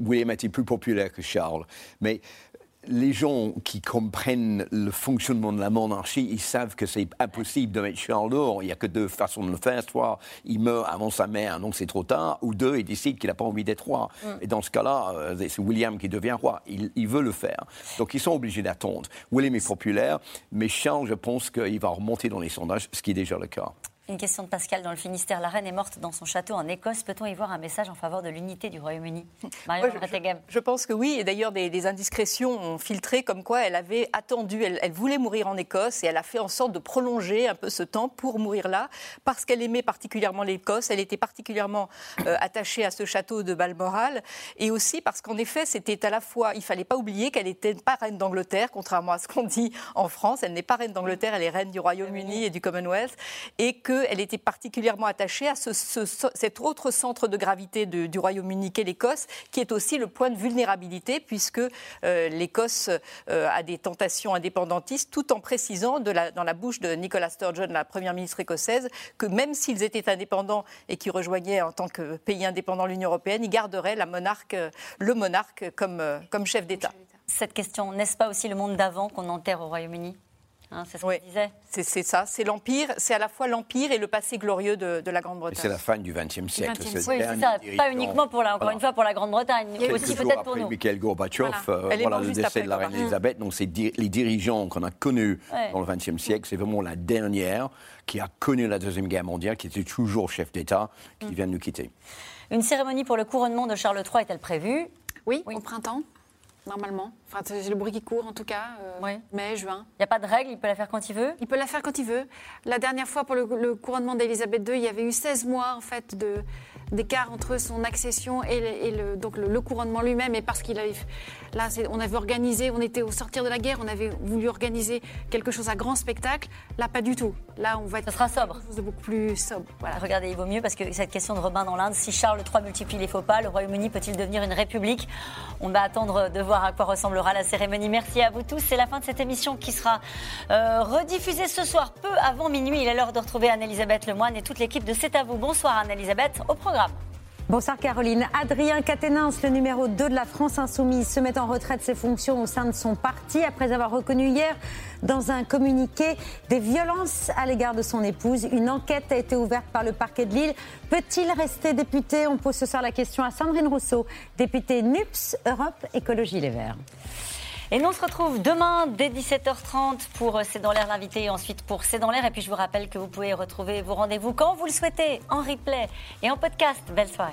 William était plus populaire que Charles? Mais les gens qui comprennent le fonctionnement de la monarchie, ils savent que c'est impossible de mettre Charles dehors. Il n'y a que deux façons de le faire. Soit il meurt avant sa mère, donc c'est trop tard, ou deux, il décide qu'il n'a pas envie d'être roi. Mm. Et dans ce cas-là, euh, c'est William qui devient roi. Il, veut le faire. Donc ils sont obligés d'attendre. William est populaire, mais Charles, je pense qu'il va remonter dans les sondages, ce qui est déjà le cas. Une question de Pascal dans le Finistère. La reine est morte dans son château en Écosse. Peut-on y voir un message en faveur de l'unité du Royaume-Uni? Je, je, pense que oui. Et d'ailleurs, des, indiscrétions ont filtré comme quoi elle avait attendu, elle, voulait mourir en Écosse et elle a fait en sorte de prolonger un peu ce temps pour mourir là, parce qu'elle aimait particulièrement l'Écosse. Elle était particulièrement euh, attachée à ce château de Balmoral. Et aussi parce qu'en effet, c'était à la fois, il fallait pas oublier qu'elle était pas reine d'Angleterre, contrairement à ce qu'on dit en France. Elle n'est pas reine d'Angleterre, elle est reine du Royaume-Uni et du Commonwealth. Et que elle était particulièrement attachée à cet autre centre de gravité du Royaume-Uni qu'est l'Écosse, qui est aussi le point de vulnérabilité, puisque euh, l'Écosse euh, a des tentations indépendantistes, tout en précisant dans la bouche de Nicola Sturgeon, la première ministre écossaise, que même s'ils étaient indépendants et qu'ils rejoignaient en tant que pays indépendant l'Union européenne, ils garderaient le monarque comme, euh, comme chef d'État. Cette question, n'est-ce pas aussi le monde d'avant qu'on enterre au Royaume-Uni? Hein, c'est ce disait. C'est ça, c'est l'Empire, c'est à la fois l'Empire et le passé glorieux de, la Grande-Bretagne. C'est la fin du XXe siècle. Oui, c'est ça, pas uniquement pour la, encore une fois pour la Grande-Bretagne, mais aussi peut-être pour nous. Mikhail Gorbatchev, voilà, euh, le décès de la reine Elisabeth, donc c'est les dirigeants qu'on a connus dans le XXe siècle, c'est vraiment la dernière qui a connu la Deuxième Guerre mondiale, qui était toujours chef d'État, qui mm. vient de nous quitter. Une cérémonie pour le couronnement de Charles III est-elle prévue? Oui, au printemps normalement. Enfin, c'est le bruit qui court, en tout cas, euh, mai, juin. Il n'y a pas de règle, il peut la faire quand il veut Il peut la faire quand il veut. La dernière fois, pour le, le couronnement d'Elisabeth II, il y avait eu 16 mois, en fait, de, d'écart entre son accession et le, donc le, couronnement lui-même. Et parce qu'il avait. Là, on avait organisé, on était au sortir de la guerre, on avait voulu organiser quelque chose à grand spectacle. Là, pas du tout. Là, on va être. Ça sera sobre. Quelque chose de beaucoup plus sobre. Voilà. Regardez, il vaut mieux parce que cette question de Robin dans l'Inde, si Charles III multiplie les faux pas, le Royaume-Uni peut-il devenir une république? On va attendre de voir à quoi ressemblera la cérémonie. Merci à vous tous. C'est la fin de cette émission qui sera euh, rediffusée ce soir, peu avant minuit. Il est l'heure de retrouver Anne-Elisabeth Lemoine et toute l'équipe de C'est à vous. Bonsoir Anne-Elisabeth, au programme. Bonsoir Caroline. Adrien Quatennens, le numéro 2 de la France Insoumise, se met en retraite de ses fonctions au sein de son parti après avoir reconnu hier dans un communiqué des violences à l'égard de son épouse. Une enquête a été ouverte par le parquet de Lille. Peut-il rester député? On pose ce soir la question à Sandrine Rousseau, députée NUPS Europe Écologie Les Verts. Et nous on se retrouve demain dès 17h30 pour C'est dans l'air l'invité et ensuite pour C'est dans l'air. Et puis je vous rappelle que vous pouvez retrouver vos rendez-vous quand vous le souhaitez en replay et en podcast. Belle soirée.